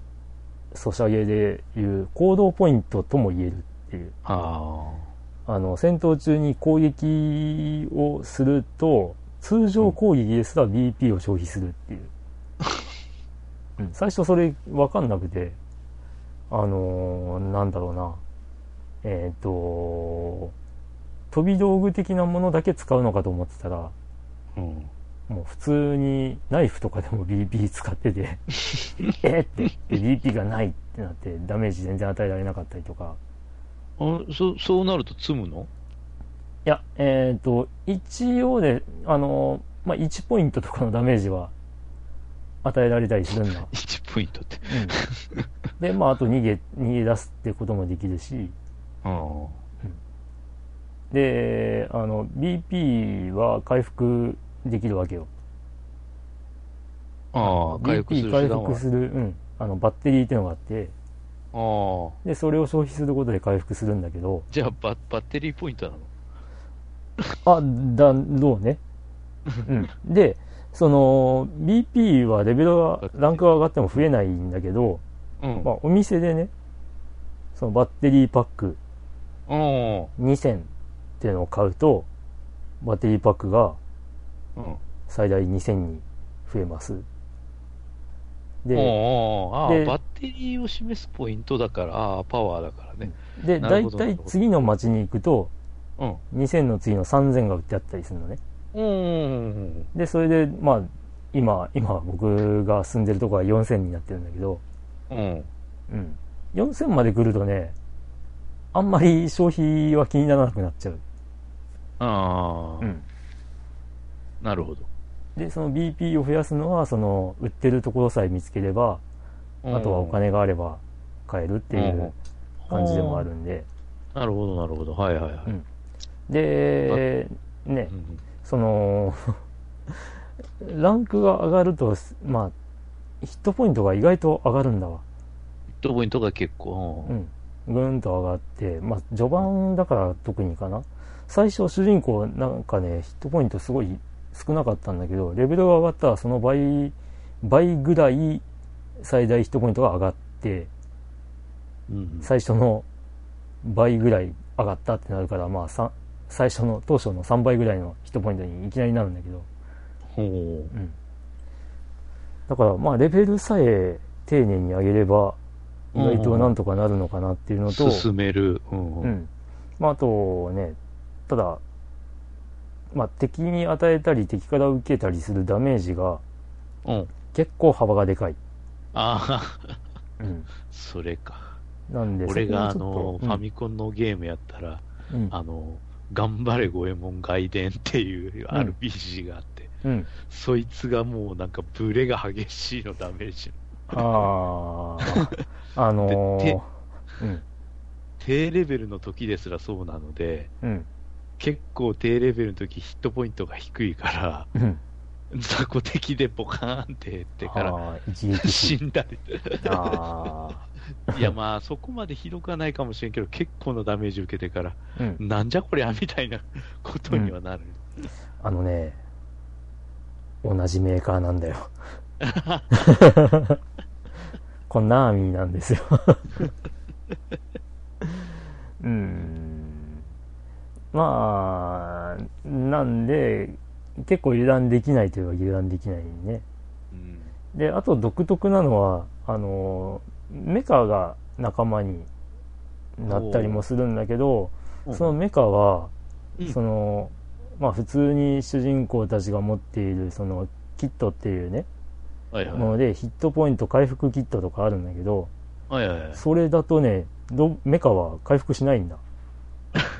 ソシャゲでいう行動ポイントとも言えるっていう。ああの、戦闘中に攻撃をすると、通常攻撃ですら BP を消費するっていう。うん、最初それ分かんなくて、あのーなんだろうな。えっ、と、飛び道具的なものだけ使うのかと思ってたら、あ。うん。もう普通にナイフとかでも BP 使ってて、えって、で BP がないってなってダメージ全然与えられなかったりとか、あそそうなると積むの？いや、えっ、と、一応で、あの、まあ、1ポイントとかのダメージは与えられたりするんだ。?1 ポイントって。うん。で、まあ、あと逃げ、逃げ出すってこともできるし、あで、あの、BP は回復できるわけよ。あ。ああ、回復す BP 回る手段は復。する、うん。あの、バッテリーってのがあって、ああ。で、それを消費することで回復するんだけど、じゃあバ、バッテリーポイントなの？あ、だ、どうね？うん。で、その、BP はレベルが、ランクが上がっても増えないんだけど、うん。まあ、お店でね、そのバッテリーパックあ2000っていうのを買うと、バッテリーパックが。最大2000に増えます。で、ああ、あであ、バッテリーを示すポイントだから、ああ、パワーだからね。で、なだいるほどなるほどたい次の街に行くと、うん。2000の次の3000が売ってあったりするのね。うん。で、それで、まあ、今、今僕が住んでるとこは4000になってるんだけど、うん。うん。4000まで来るとね、あんまり消費は気にならなくなっちゃう。ああ。うん。なるほど。で、その BP を増やすのは、その、売ってるところさえ見つければ、あとはお金があれば買えるっていう感じでもあるんで、なるほど、なるほど。はいはいはい。うんで、ねう、んその、ランクが上がると、まあ、ヒットポイントが意外と上がるんだわ。ヒットポイントが結構、うん。ぐーんと上がって、まあ、序盤だから特にかな。最初主人公なんかね、ヒットポイントすごい少なかったんだけど、レベルが上がったらその倍、倍ぐらい最大ヒットポイントが上がって、うん最初の倍ぐらい上がったってなるから、まあ、さ最初の当初の3倍ぐらいのヒットポイントにいきなりなるんだけど、ほううん。だから、まあ、レベルさえ丁寧に上げれば、意外となんとかなるのかなっていうのと、進める。うんう。ん。まあ、あとね、ただ、まあ、敵に与えたり、敵から受けたりするダメージがうん。結構幅がでかい。ああ、うん。それか。なんで、俺があそこの、もちょっとファミコンのゲームやったら、うん、あの、頑張れ五右衛門外伝っていううん RPG があって、うん。うん。そいつがもうなんかブレが激しいのダメージ。ああ、あのでー、うん。低レベルの時ですらそうなので、うん。結構低レベルの時ヒットポイントが低いから、うん。雑魚敵でボカーンって減ってから死。死んだり。あいやまあそこまでひどくはないかもしれんけど、結構なダメージ受けてから、あ、うん。なんじゃこりゃみたいなことにはなる。あのね、同じメーカーなんだよ。これナーミーなんですよ。うーん。まあ、なんで、結構油断できないといえば油断できないね。うんで、あと独特なのは、あの、メカが仲間になったりもするんだけど、そのメカは、うんその、まあ普通に主人公たちが持っている、その、キットっていうね、はいはい。もので、ヒットポイント回復キットとかあるんだけど、はいはいはい。それだとね、どメカは回復しないんだ。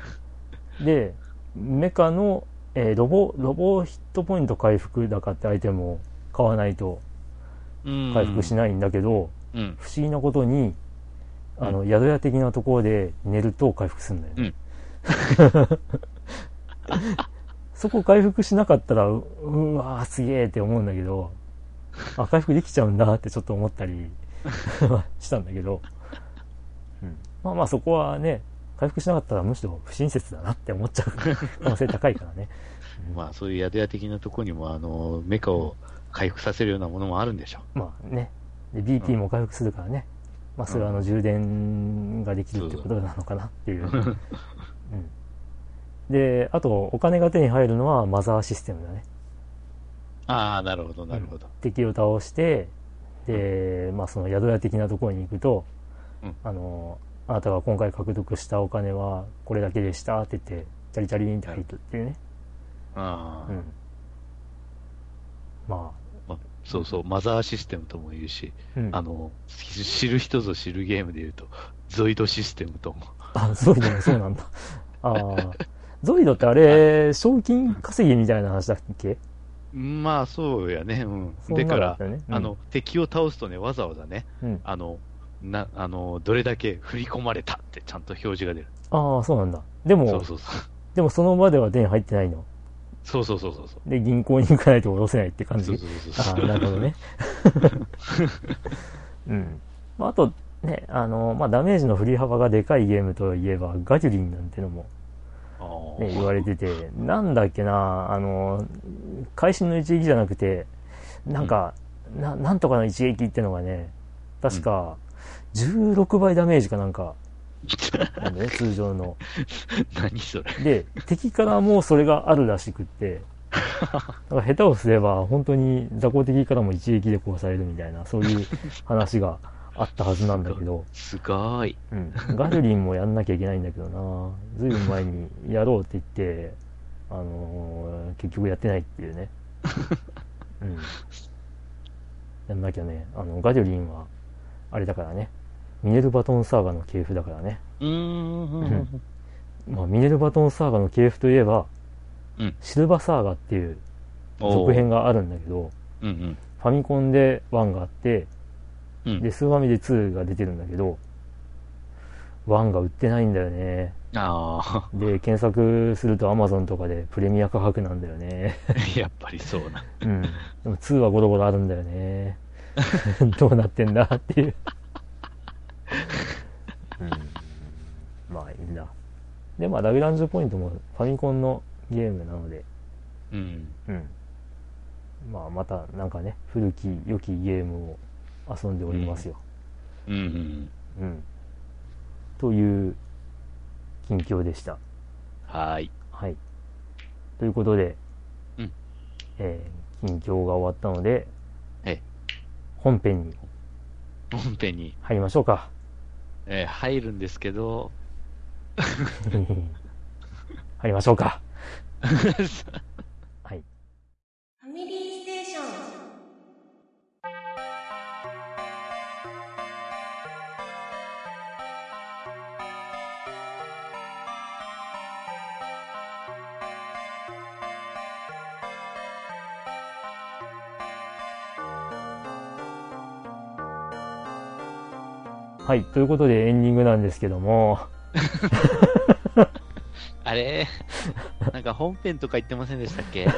で、メカの、えーロボ、ロボヒットポイント回復だかってアイテムを買わないと回復しない。んだけど、うん。不思議なことに、あの、う宿屋的なところで寝ると回復するんだよね。そこ回復しなかったら、ううわーすげーって思うんだけど、あ、回復できちゃうんだってちょっと思ったり したんだけど、うん、まあまあそこはね、回復しなかったらむしろ不親切だなって思っちゃう 可能性高いからね。まあそういう宿屋的なところにも、あの、メカを回復させるようなものもあるんでしょまあね。で、BP も回復するからね。まあそれはあの充電ができるってことなのかなっていう。うんで、あとお金が手に入るのはマザーシステムだね。ああ、なるほど、なるほど。敵を倒して、で、まあその宿屋的なところに行くと、うんあの、あなたが今回獲得したお金はこれだけでしたって言って、チャリチャリンって入るっていうね。ああ、うん。ままあそうそう、マザーシステムとも言うし、あ、うん。あの、知知る人ぞ知るゲームで言うと、ゾイドシステムとも。あ、ゾイドも そうなんだ。ああ。ゾイドってあれ、賞金稼ぎみたいな話だっけ？まあ、そうやね。うん。そんなだからのだったよね、うんあの、敵を倒すとね、わざわざね、うん。あの、な、あの、どれだけ振り込まれたってちゃんと表示が出る。ああ、そうなんだ。でも、そうそうそう。でもその場では手に入ってないの？そうそうそうそうそう。で、銀行に行かないと下ろせないって感じ？そう。そうそうそう。ああ、なるほどね。うん。まあ、あと、ね、あの、まあ、ダメージの振り幅がでかいゲームといえば、ガジュリンなんてのも、ね、言われてて、なんだっけな、あの、会心の一撃じゃなくて、なんか、ななんとかの一撃ってのがね、確か、16倍ダメージかなんか、なんだね、通常の。何それ。で、敵からもそれがあるらしくって、だから下手をすれば、本当に雑魚敵からも一撃で殺されるみたいな、そういう話があったはずなんだけど、すごい。うん、ガジュリンもやんなきゃいけないんだけどな、ずいぶん前にやろうって言って、あのー結局やってないっていうね。うん。やんなきゃね、あの、ガジュリンは、あれだからね、ミネルバトンサーガの系譜だからね。うーん。まあ、ミネルバトンサーガの系譜といえば、うんシルバサーガっていう続編があるんだけど、うんうん。ファミコンで1があって、うん。で、スーファミで2が出てるんだけど、1が売ってないんだよね。あで、検索すると Amazon とかでプレミア価格なんだよね。あ、やっぱりそうな。うん。でも2はゴロゴロあるんだよね。どうなってんだっていう。うん。まあいいんだ。で、まあラグランジュポイントもファミコンのゲームなので、うん。うん。まあまたなんかね、古き良きゲームを遊んでおりますよ。うんうん。うん。という近況でした。はーい。はい。ということで、うんえー近況が終わったので、ええ本編に本編に、入りましょうか。えー入るんですけど、入りましょうか。はい。ということでエンディングなんですけども、あれ？なんか本編とか言ってませんでしたっけ？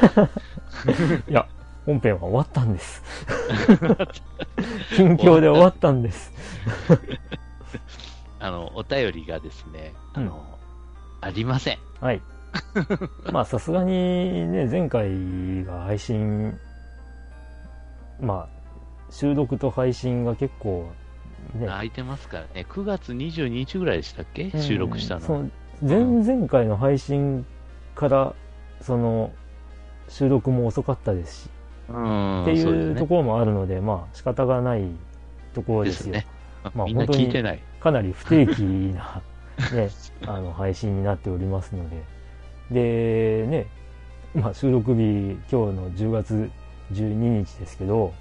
いや、本編は終わったんです。近況で終わったんです。あの、お便りがですね、あの、ありません。はい。まあ、さすがにね、前回が配信、まあ、収録と配信が結構、ね、空いてますからね。9月22日ぐらいでしたっけ？うん収録したの。その前々回の配信から、その、収録も遅かったですし、うん。っていうところもあるので、まあ、仕方がないところですよ。ね。まあみんな聞いてない。かなり不定期な、ね、あの配信になっておりますので、で、ね、まあ、収録日、今日の10月12日ですけど、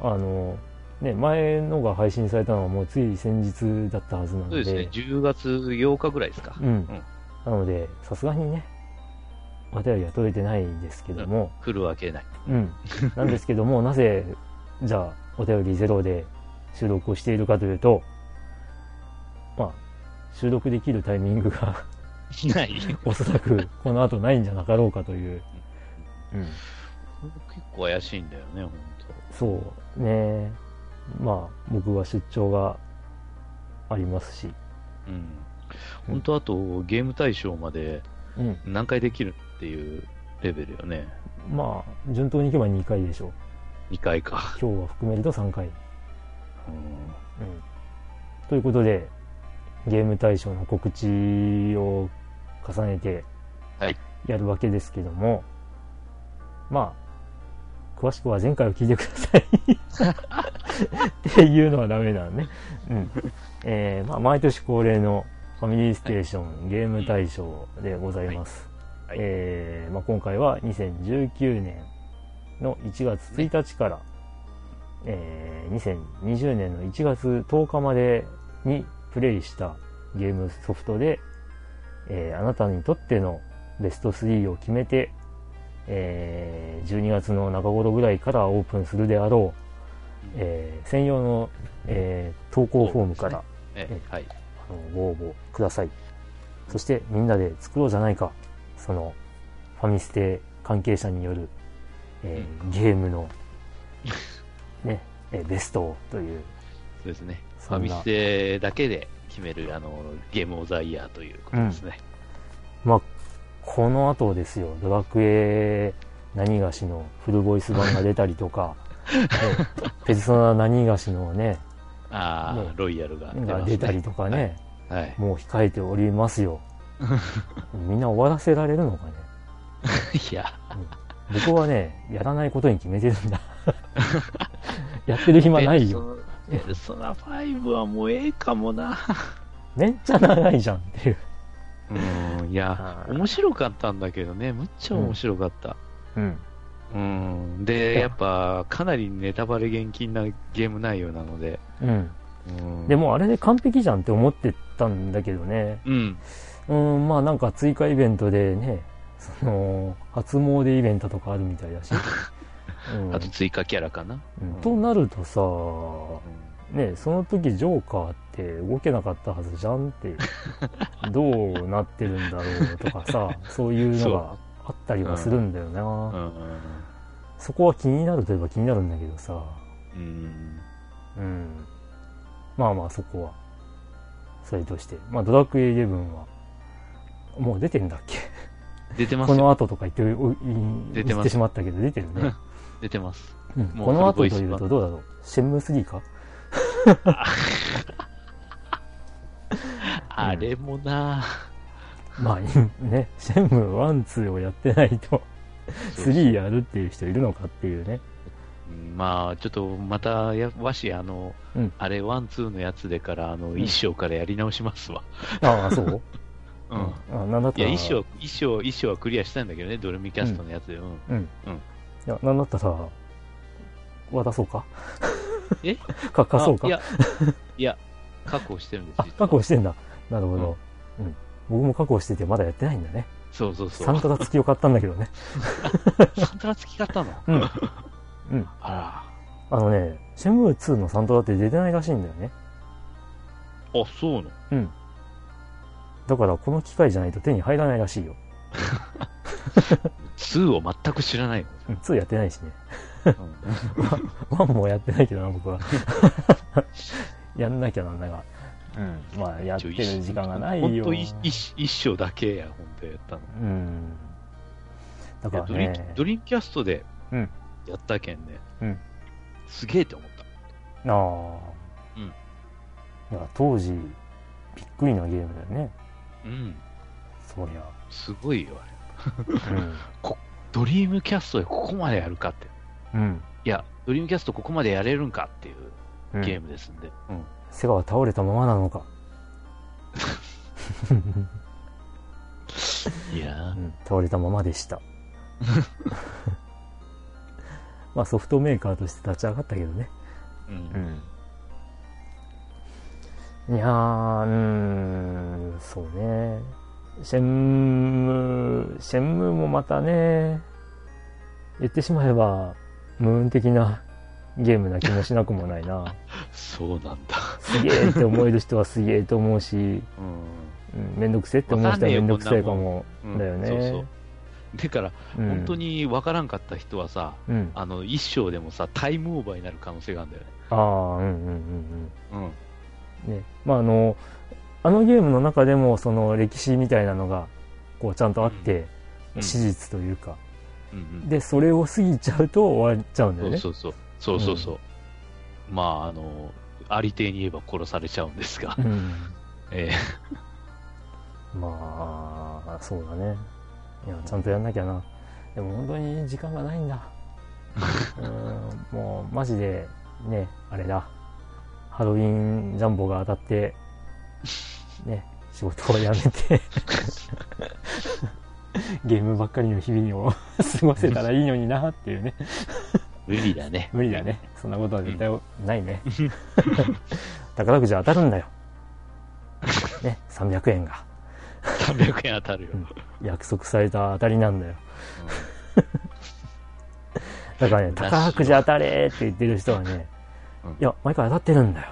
あの、ね、前のが配信されたのはもうつい先日だったはずなので、そうですね。10月8日ぐらいですか。うん。なので、さすがにね、お便りは届いてないんですけども、来るわけない。うん。なんですけども、なぜ、じゃあ、お便りゼロで収録をしているかというと、まあ、収録できるタイミングが ない。おそらくこの後ないんじゃなかろうかという。うん。結構怪しいんだよね、本そうね。まあ、僕は出張がありますし。当。うん。本当あと、ゲーム対象までうん。何回できるっていうレベルよね。まあ、順当にいけば2回でしょう。2回か。今日は含めると3回。うんうん。ということで、ゲーム対象の告知を重ねてはいやるわけですけども、まあ、詳しくは前回を聞いてください っていうのはダメだね。うん。えーまあ、毎年恒例のファミリーステーションゲーム大賞でございます。はいえーまあ、今回は2019年の1月1日から、えー2020年の1月10日までにプレイしたゲームソフトで、えーあなたにとってのベスト3を決めて、えー12月の中頃ぐらいからオープンするであろう、えー専用の、えー投稿フォームから、えはい。あのご応募ください。そしてみんなで作ろうじゃないか。そのファミステ関係者による、えーゲームの、ね、えーベストをという、そうですね。ファミステだけで決める、あの、ゲームオブザイヤーということですね。まあ、この後ですよ、ドラクエ何がしのフルボイス版が出たりとか、ね ペルソナ何がしのね、ああ、ねロイヤルが出ね出たりとかね、はい。もう控えておりますよ。みんな終わらせられるのかね。いや、僕はね、やらないことに決めてるんだ。やってる暇ないよ。ペルソナ5はもうええかもな。めっちゃ長いじゃんっていう。うん、いや、うん面白かったんだけどね、むっちゃ面白かった。うん。うん。で、やっぱ、かなりネタバレ厳禁なゲーム内容なので。うん。うん、で、もあれで完璧じゃんって思ってたんだけどね。うん。うん、まあなんか追加イベントでね、その、初詣イベントとかあるみたいだし。うんあと追加キャラかな。うんとなるとさ、ね、その時ジョーカーって動けなかったはずじゃんって、どうなってるんだろうとかさ、そういうのがあったりはするんだよな。うん。うん。そこは気になるといえば気になるんだけどさ、うん。うん。まあまあそこは、それとして。まあドラクエイレブンは、もう出てんだっけ？出てますよ。この後とか言って言ってしまったけど出てるね。出てます。うんこの後というとどうだろう？シェンムー3か？あれもなまあね、シェンムー1、2をやってないと、3やるっていう人いるのかっていうね。うんまあ、ちょっとまたや、わし、あの、うんあれ、 One、Two のやつでから、あの、一章からやり直しますわ。ああ、そう？うん。あなんだったら、いや、一章、一章、一章はクリアしたんだけどね、ドリームキャストのやつで。うん。うん。うんいや、なんだったら、渡そうか？え？か、貸そうかあいや、いや、確保してるんですあ、確保してんだ。なるほど。うん。僕も確保しててまだやってないんだね。そうそうそう。サントラ付きを買ったんだけどね。サントラ付き買ったの？うん。うん。ああのね、シェンムー2のサントラって出てないらしいんだよね。ら。あ、そうなの？うん。だからこの機械じゃないと手に入らないらしいよ。2を全く知らないの？うん、2やってないしね。うん1もやってないけどな、僕は。やんなきゃなんだが。うん。まあ、やってる時間がないよ。ほんと一章だけや、本当やったの。うん。だからね。ドリームキャストでうんやったけんね、うんすげえって思った。ああ。うんいや、当時、びっくりなゲームだよね。うん。そりゃ。すごいよ、あれ。うん。ドリームキャストでここまでやるかって。うん。いや、ドリームキャストここまでやれるんかっていううんゲームですんで。うん。セガは倒れたままなのか。いやうん、倒れたままでした。まあソフトメーカーとして立ち上がったけどね。ー、うん。うん。いやー、うーん、そうね。シェンムー、シェンムーもまたね、言ってしまえば、ムーン的なゲームな気もしなくもないな。そうなんだ。すげえって思える人はすげえと思うし、うん。うん、めんどくせえって思う人はめんどくせえかも。うんだよねそうそう。だから、うん本当にわからんかった人はさ、うん。ああの、一章でもさ、タイムオーバーになる可能性があるんだよね。あー、うんうんうんうん。うん。ね。まああの、あのゲームの中でもその歴史みたいなのが、こうちゃんとあって、うん史実というか、うんうん。で、それを過ぎちゃうと終わっちゃうんだよね。そうそうそう。そうそうそう。まあ、あの、ありていに言えば殺されちゃうんですが。うん。えまあ、そうだね。いや、ちゃんとやんなきゃな。でも本当に時間がないんだ。うん、もう、マジで、ね、あれだ。ハロウィンジャンボが当たって、ね、仕事を辞めて、ゲームばっかりの日々を過ごせたらいいのになっていうね。無理だね。無理だね。そんなことは絶対ないね。宝くじ当たるんだよ。ね、300円が。300円当たるよ。うん約束された当たりなんだよ。だからね、宝くじ当たれって言ってる人はね、うんいや、毎回当たってるんだよ。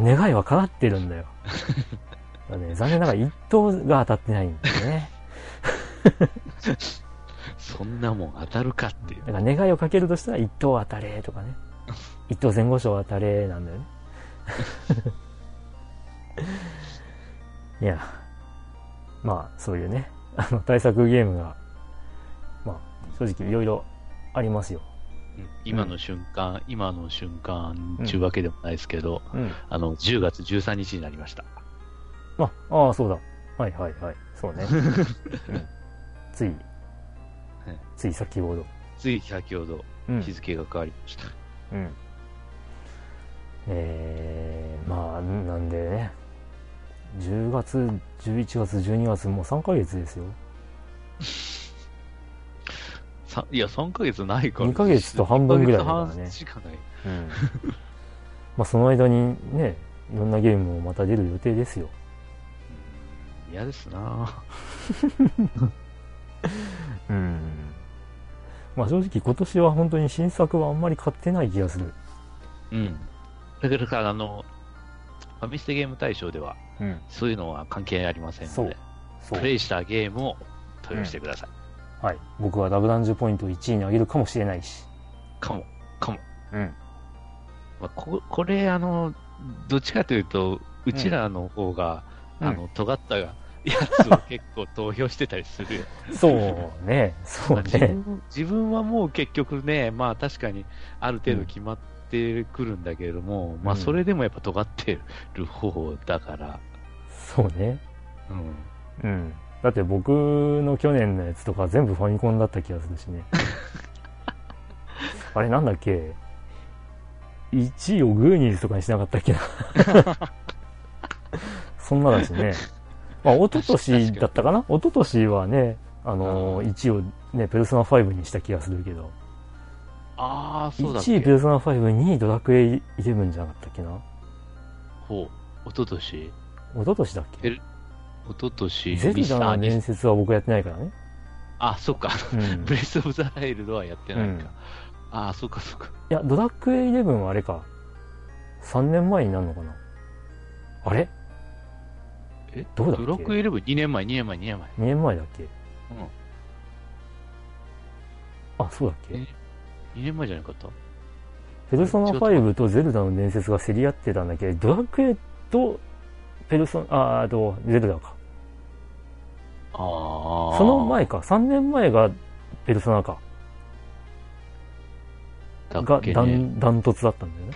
願いは叶ってるんだよ。だね、残念ながら一等が当たってないんだよね。そんなもん当たるかっていう。だから願いをかけるとしたら一等当たれとかね。一等前後賞当たれなんだよね。いや、まあ、そういうね、あの、対策ゲームが、まあ、正直いろいろありますよ。うん今の瞬間、今の瞬間、ちゅうわけでもないですけど、うん。あの、10月13日になりました。あ、ああ、そうだ。はいはいはい。そうね。うん、つい、つい先ほど。つい先ほどうん。日付が変わりました。うん。えー、まあ、なんでね、10月、11月、12月、もう3ヶ月ですよ。さいや、3ヶ月ないから。2ヶ月と半分ぐらいだからね2ヶ月半しかない。うん。まあ、その間にね、いろんなゲームもまた出る予定ですよ。うん嫌ですな うん。まあ正直今年は本当に新作はあんまり買ってない気がする。うん。だからあの、ファミステゲーム大賞では、うん。そういうのは関係ありませんので、プ。レイしたゲームを投与してください。はい。僕はラブランジュポイントを1位に上げるかもしれないし。かも、かも。うん。まあ、ここれ、あの、どっちかというと、うちらの方が、うんあの、尖ったやつを 結構投票してたりするよ。そうね。そうまあ自ね。分自分はもう結局ね、まあ確かにある程度決まってくるんだけれども、まあそれでもやっぱ尖ってる方だから、そうね。うん。うん。だって僕の去年のやつとか全部ファミコンだった気がするしね。あれなんだっけ ?1 位をグーニーズとかにしなかったっけな そんなだしね。まあ、一昨年だったかな？一昨年はね、あのー、1位をね、ペルソナ5にした気がするけど、ああ、そうだっ1位けペルソナ5、2位ドラクエ11じゃなかったっけな？ほう。おととし一昨年だっけ？えおととしゼルダの伝説は僕やってないからね。あ、そっか。うん。ブレス・オブ・ザ・ワイルドはやってないか。うんああ、そっかそっか。いや、ドラクエ11はあれか。3年前になるのかな？あれ？え？どうだっけ？ドラクエ11、2年前、2年前、2年前。?2 年前だっけ？うん。あ、そうだっけ？え？2年前じゃなかった？ペルソナ5とゼルダの伝説が競り合ってたんだけ？ど、ドラクエとペルソナ、あ、あと、ゼルダか。ああ。その前か。3年前がペルソナか。がだっけね。ダン、ダントツだったんだよね。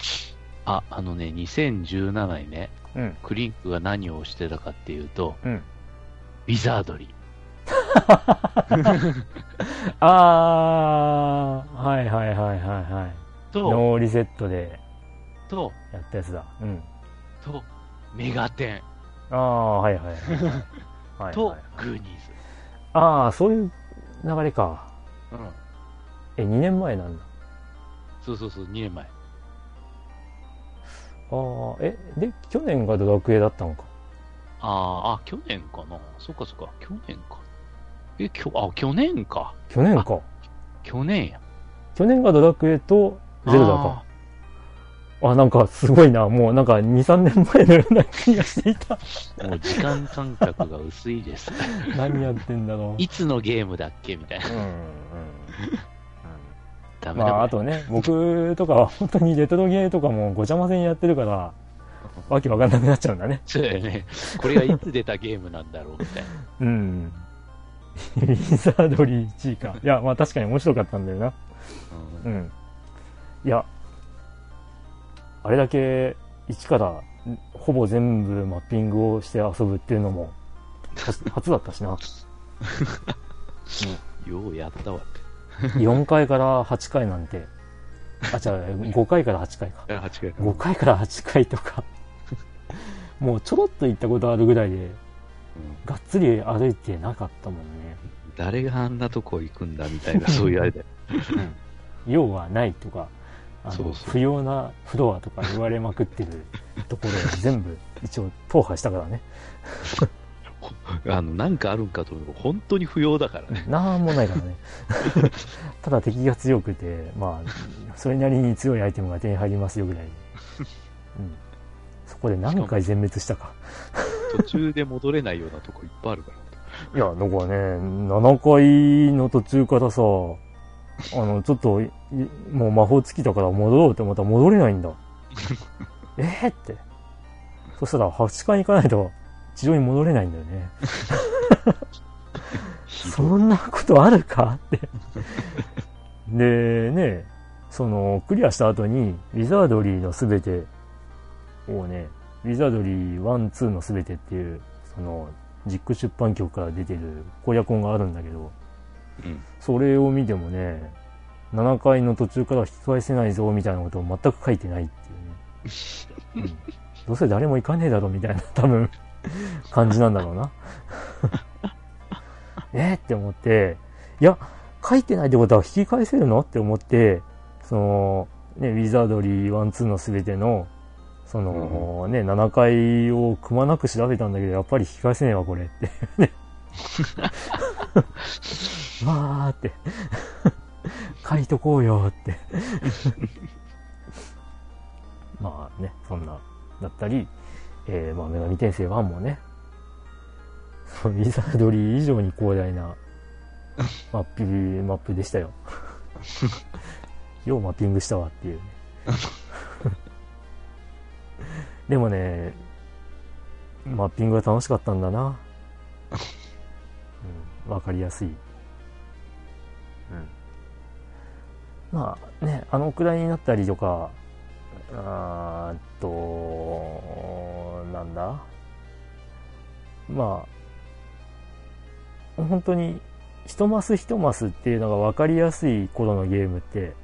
あ、あのね、2017にね、うん。クリンクが何をしてたかっていうと、うん。ウィザードリー。あー、はいはいはいはいはい。と、ノーリセットでと、やったやつだ。うん。と、メガテン、ああ、はいはいはいはい。はいとはい、グーニーズ。ああ、そういう流れか。うん。え、2年前なんだ。そうそうそう、2年前。ああ、え、で、去年がドラクエだったのか。あーあ、去年かな。そっかそっか、去年か。え、きょ、あ、去年か。去年か。去年や。去年がドラクエとゼルダか。あなんかすごいな。もうなんか2、3年前のような気がしていた。もう時間感覚が薄いです。何やってんだろう。いつのゲームだっけ？みたいな。うん、うん。ダメだ、まあ、あとね、僕とかは本当にレトロゲーとかもごちゃ混ぜにやってるから、わけわかんなくなっちゃうんだね。そうだよね。これがいつ出たゲームなんだろうみたいな。うん。ウィザードリー1位か。いや、まあ確かに面白かったんだよな。ううんん。いや、あれだけ一からんほぼ全部マッピングをして遊ぶっていうのも初初だったしな。ようやったわって。4回から8回なんて、あ、違う、5回から8回か。8回5回から8回とか、もうちょろっと行ったことあるぐらいで、うんがっつり歩いてなかったもんね。誰があんなとこ行くんだみたいな、そういうあれで。用はないとか、あの不要なフロアとか言われまくってるところを全部一応踏破したからね。あの、なんかあるんかと思うと、本当に不要だからね。なんもないからね。ただ敵が強くて、まあ、それなりに強いアイテムが手に入りますよぐらいで。うん。そこで何回全滅したか。途中で戻れないようなとこいっぱいあるから。いや、だからね、7回の途中からさ、あの、ちょっとい、もう魔法尽きたから戻ろうって思ったら戻れないんだ。えー、って。そしたら8回行かないと地上に戻れないんだよね。そんなことあるかって。で、ね、その、クリアした後に、ウィザードリーのすべてをね、ウィザードリー1、2のすべてっていう、その、ジック出版局から出てる攻略本があるんだけど、うん。それを見てもね、7回の途中から引き返せないぞみたいなことを全く書いてないっていうね。うん、どうせ誰も行かねえだろみたいな多分感じなんだろうな。え？ーって思って、いや、書いてないってことは引き返せるの？って思って、その、ね、ウィザードリー1、2のすべての、その、ね、7回をくまなく調べたんだけど、やっぱり引き返せねえわ、これって。わーって。書いとこうよって。まあね、そんな、だったり、えー、まあ、女神転生1もね、そのウィザードリー以上に広大な マッピマップでしたよ。ようマッピングしたわっていうね。でもね、マッピングが楽しかったんだな。うん、わかりやすい。うん。まあね、あのくらいになったりとか、あーっと、なんだ？まあ、本当に一マス一マスっていうのが分かりやすい頃のゲームって、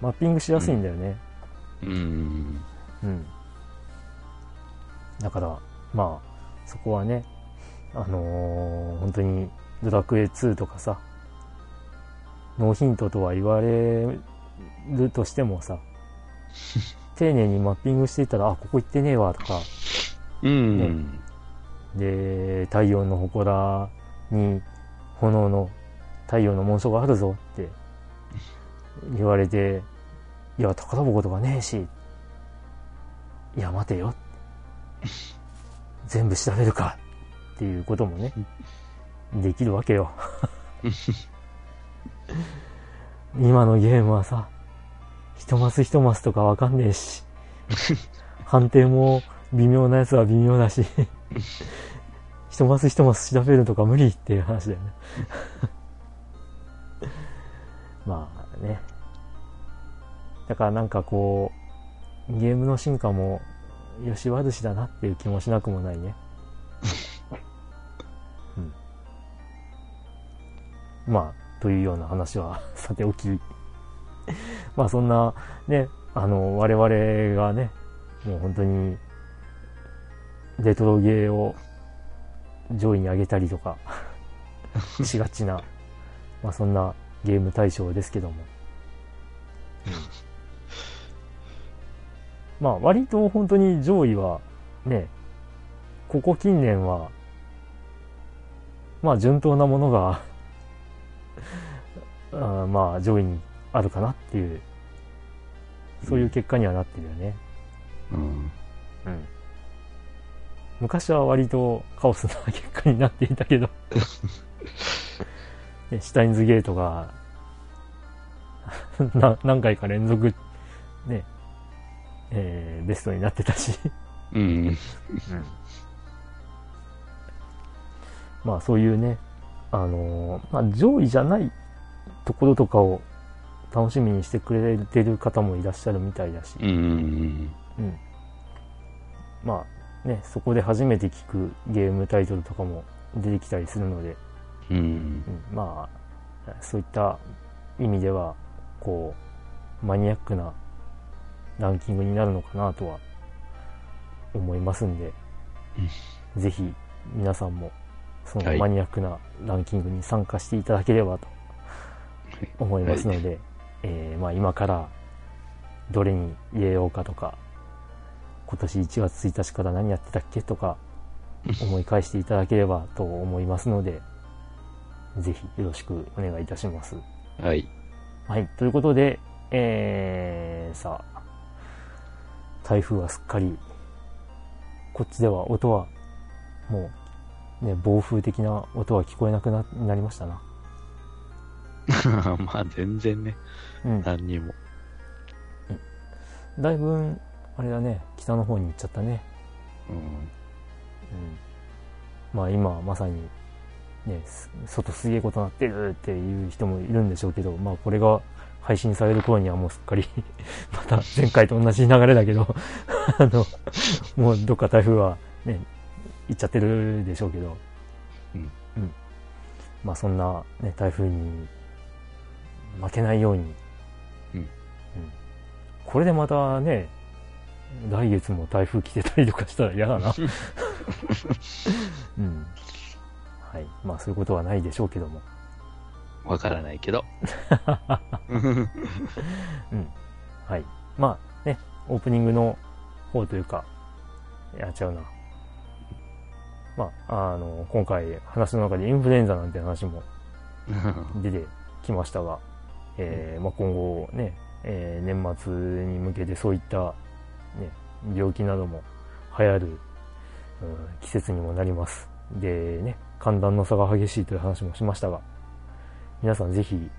マッピングしやすいんだよね。うん。うん。だから、まあ、そこはね、あのー本当にドラクエ2とかさ、ノーヒントとは言われるとしてもさ、丁寧にマッピングしていったら、あ、ここ行ってねえわとか、うん。で、太陽の祠に炎の太陽の紋章があるぞって言われて、いや、宝箱とかねえし、いや、待てよ。全部調べるかっていうこともね、できるわけよ。今のゲームはさ、一マス一マスとかわかんねえし、判定も微妙なやつは微妙だし、一マス一マス調べるとか無理っていう話だよね。まあね。だからなんかこう、ゲームの進化も、よし悪しだなっていう気もしなくもないね。うん。まあ、というような話はさておき。まあそんな、ね、あの、我々がね、もう本当に、レトロゲーを上位に上げたりとか しがちな、まあそんなゲーム対象ですけども。まあ割と本当に上位はね、ここ近年は、まあ順当なものが あーまあ上位にあるかなっていう、そういう結果にはなってるよね。うん。うん。昔は割とカオスな結果になっていたけど ねシュタインズゲートが な何回か連続ね、えーベストになってたし、うん。まあそういうね、あのーまあ上位じゃないところとかを楽しみにしてくれてる方もいらっしゃるみたいだし、うん。うん。まあね、そこで初めて聞くゲームタイトルとかも出てきたりするので、うん。うん、まあ、そういった意味では、こう、マニアックなランキングになるのかなとは思いますんで、ぜひ皆さんもそのはい。マニアックなランキングに参加していただければと思いますので、えーまあ今からどれに入れようかとか、今年1月1日から何やってたっけとか思い返していただければと思いますので、ぜひよろしくお願いいたします。はい。はい。ということで、えー、さあ、台風はすっかり、こっちでは音は、もう、ね、暴風的な音は聞こえなくななりましたな。まあ全然ね、うん。何にも。だいぶ、あれだね、北の方に行っちゃったね。うん。うん。まあ今、まさに、ね、す外すげえことなってるっていう人もいるんでしょうけど、まあこれが配信される頃にはもうすっかり、また前回と同じ流れだけど、あの、もうどっか台風はね、行っちゃってるでしょうけど、うん。うん。まあそんなね、台風に負けないように、うんうん。これでまたね、来月も台風来てたりとかしたら嫌だな。うん。はい。まあそういうことはないでしょうけども。わからないけど。うん。はい。まあね、オープニングの方というか、いや、違うな。まあ、あの、今回話の中でインフルエンザなんて話も出てきましたが、えーまあ、今後ね、えー年末に向けてそういった、ね、病気なども流行る、うん季節にもなります。でね、寒暖の差が激しいという話もしましたが、皆さんぜひ、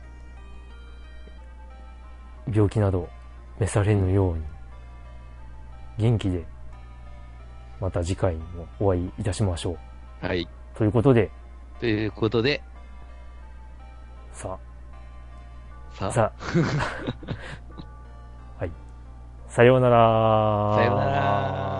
病気など召されぬように、元気で、また次回もお会いいたしましょう。はい。ということで、ということで、ささあ、さあ、はい。さようなら。さようなら。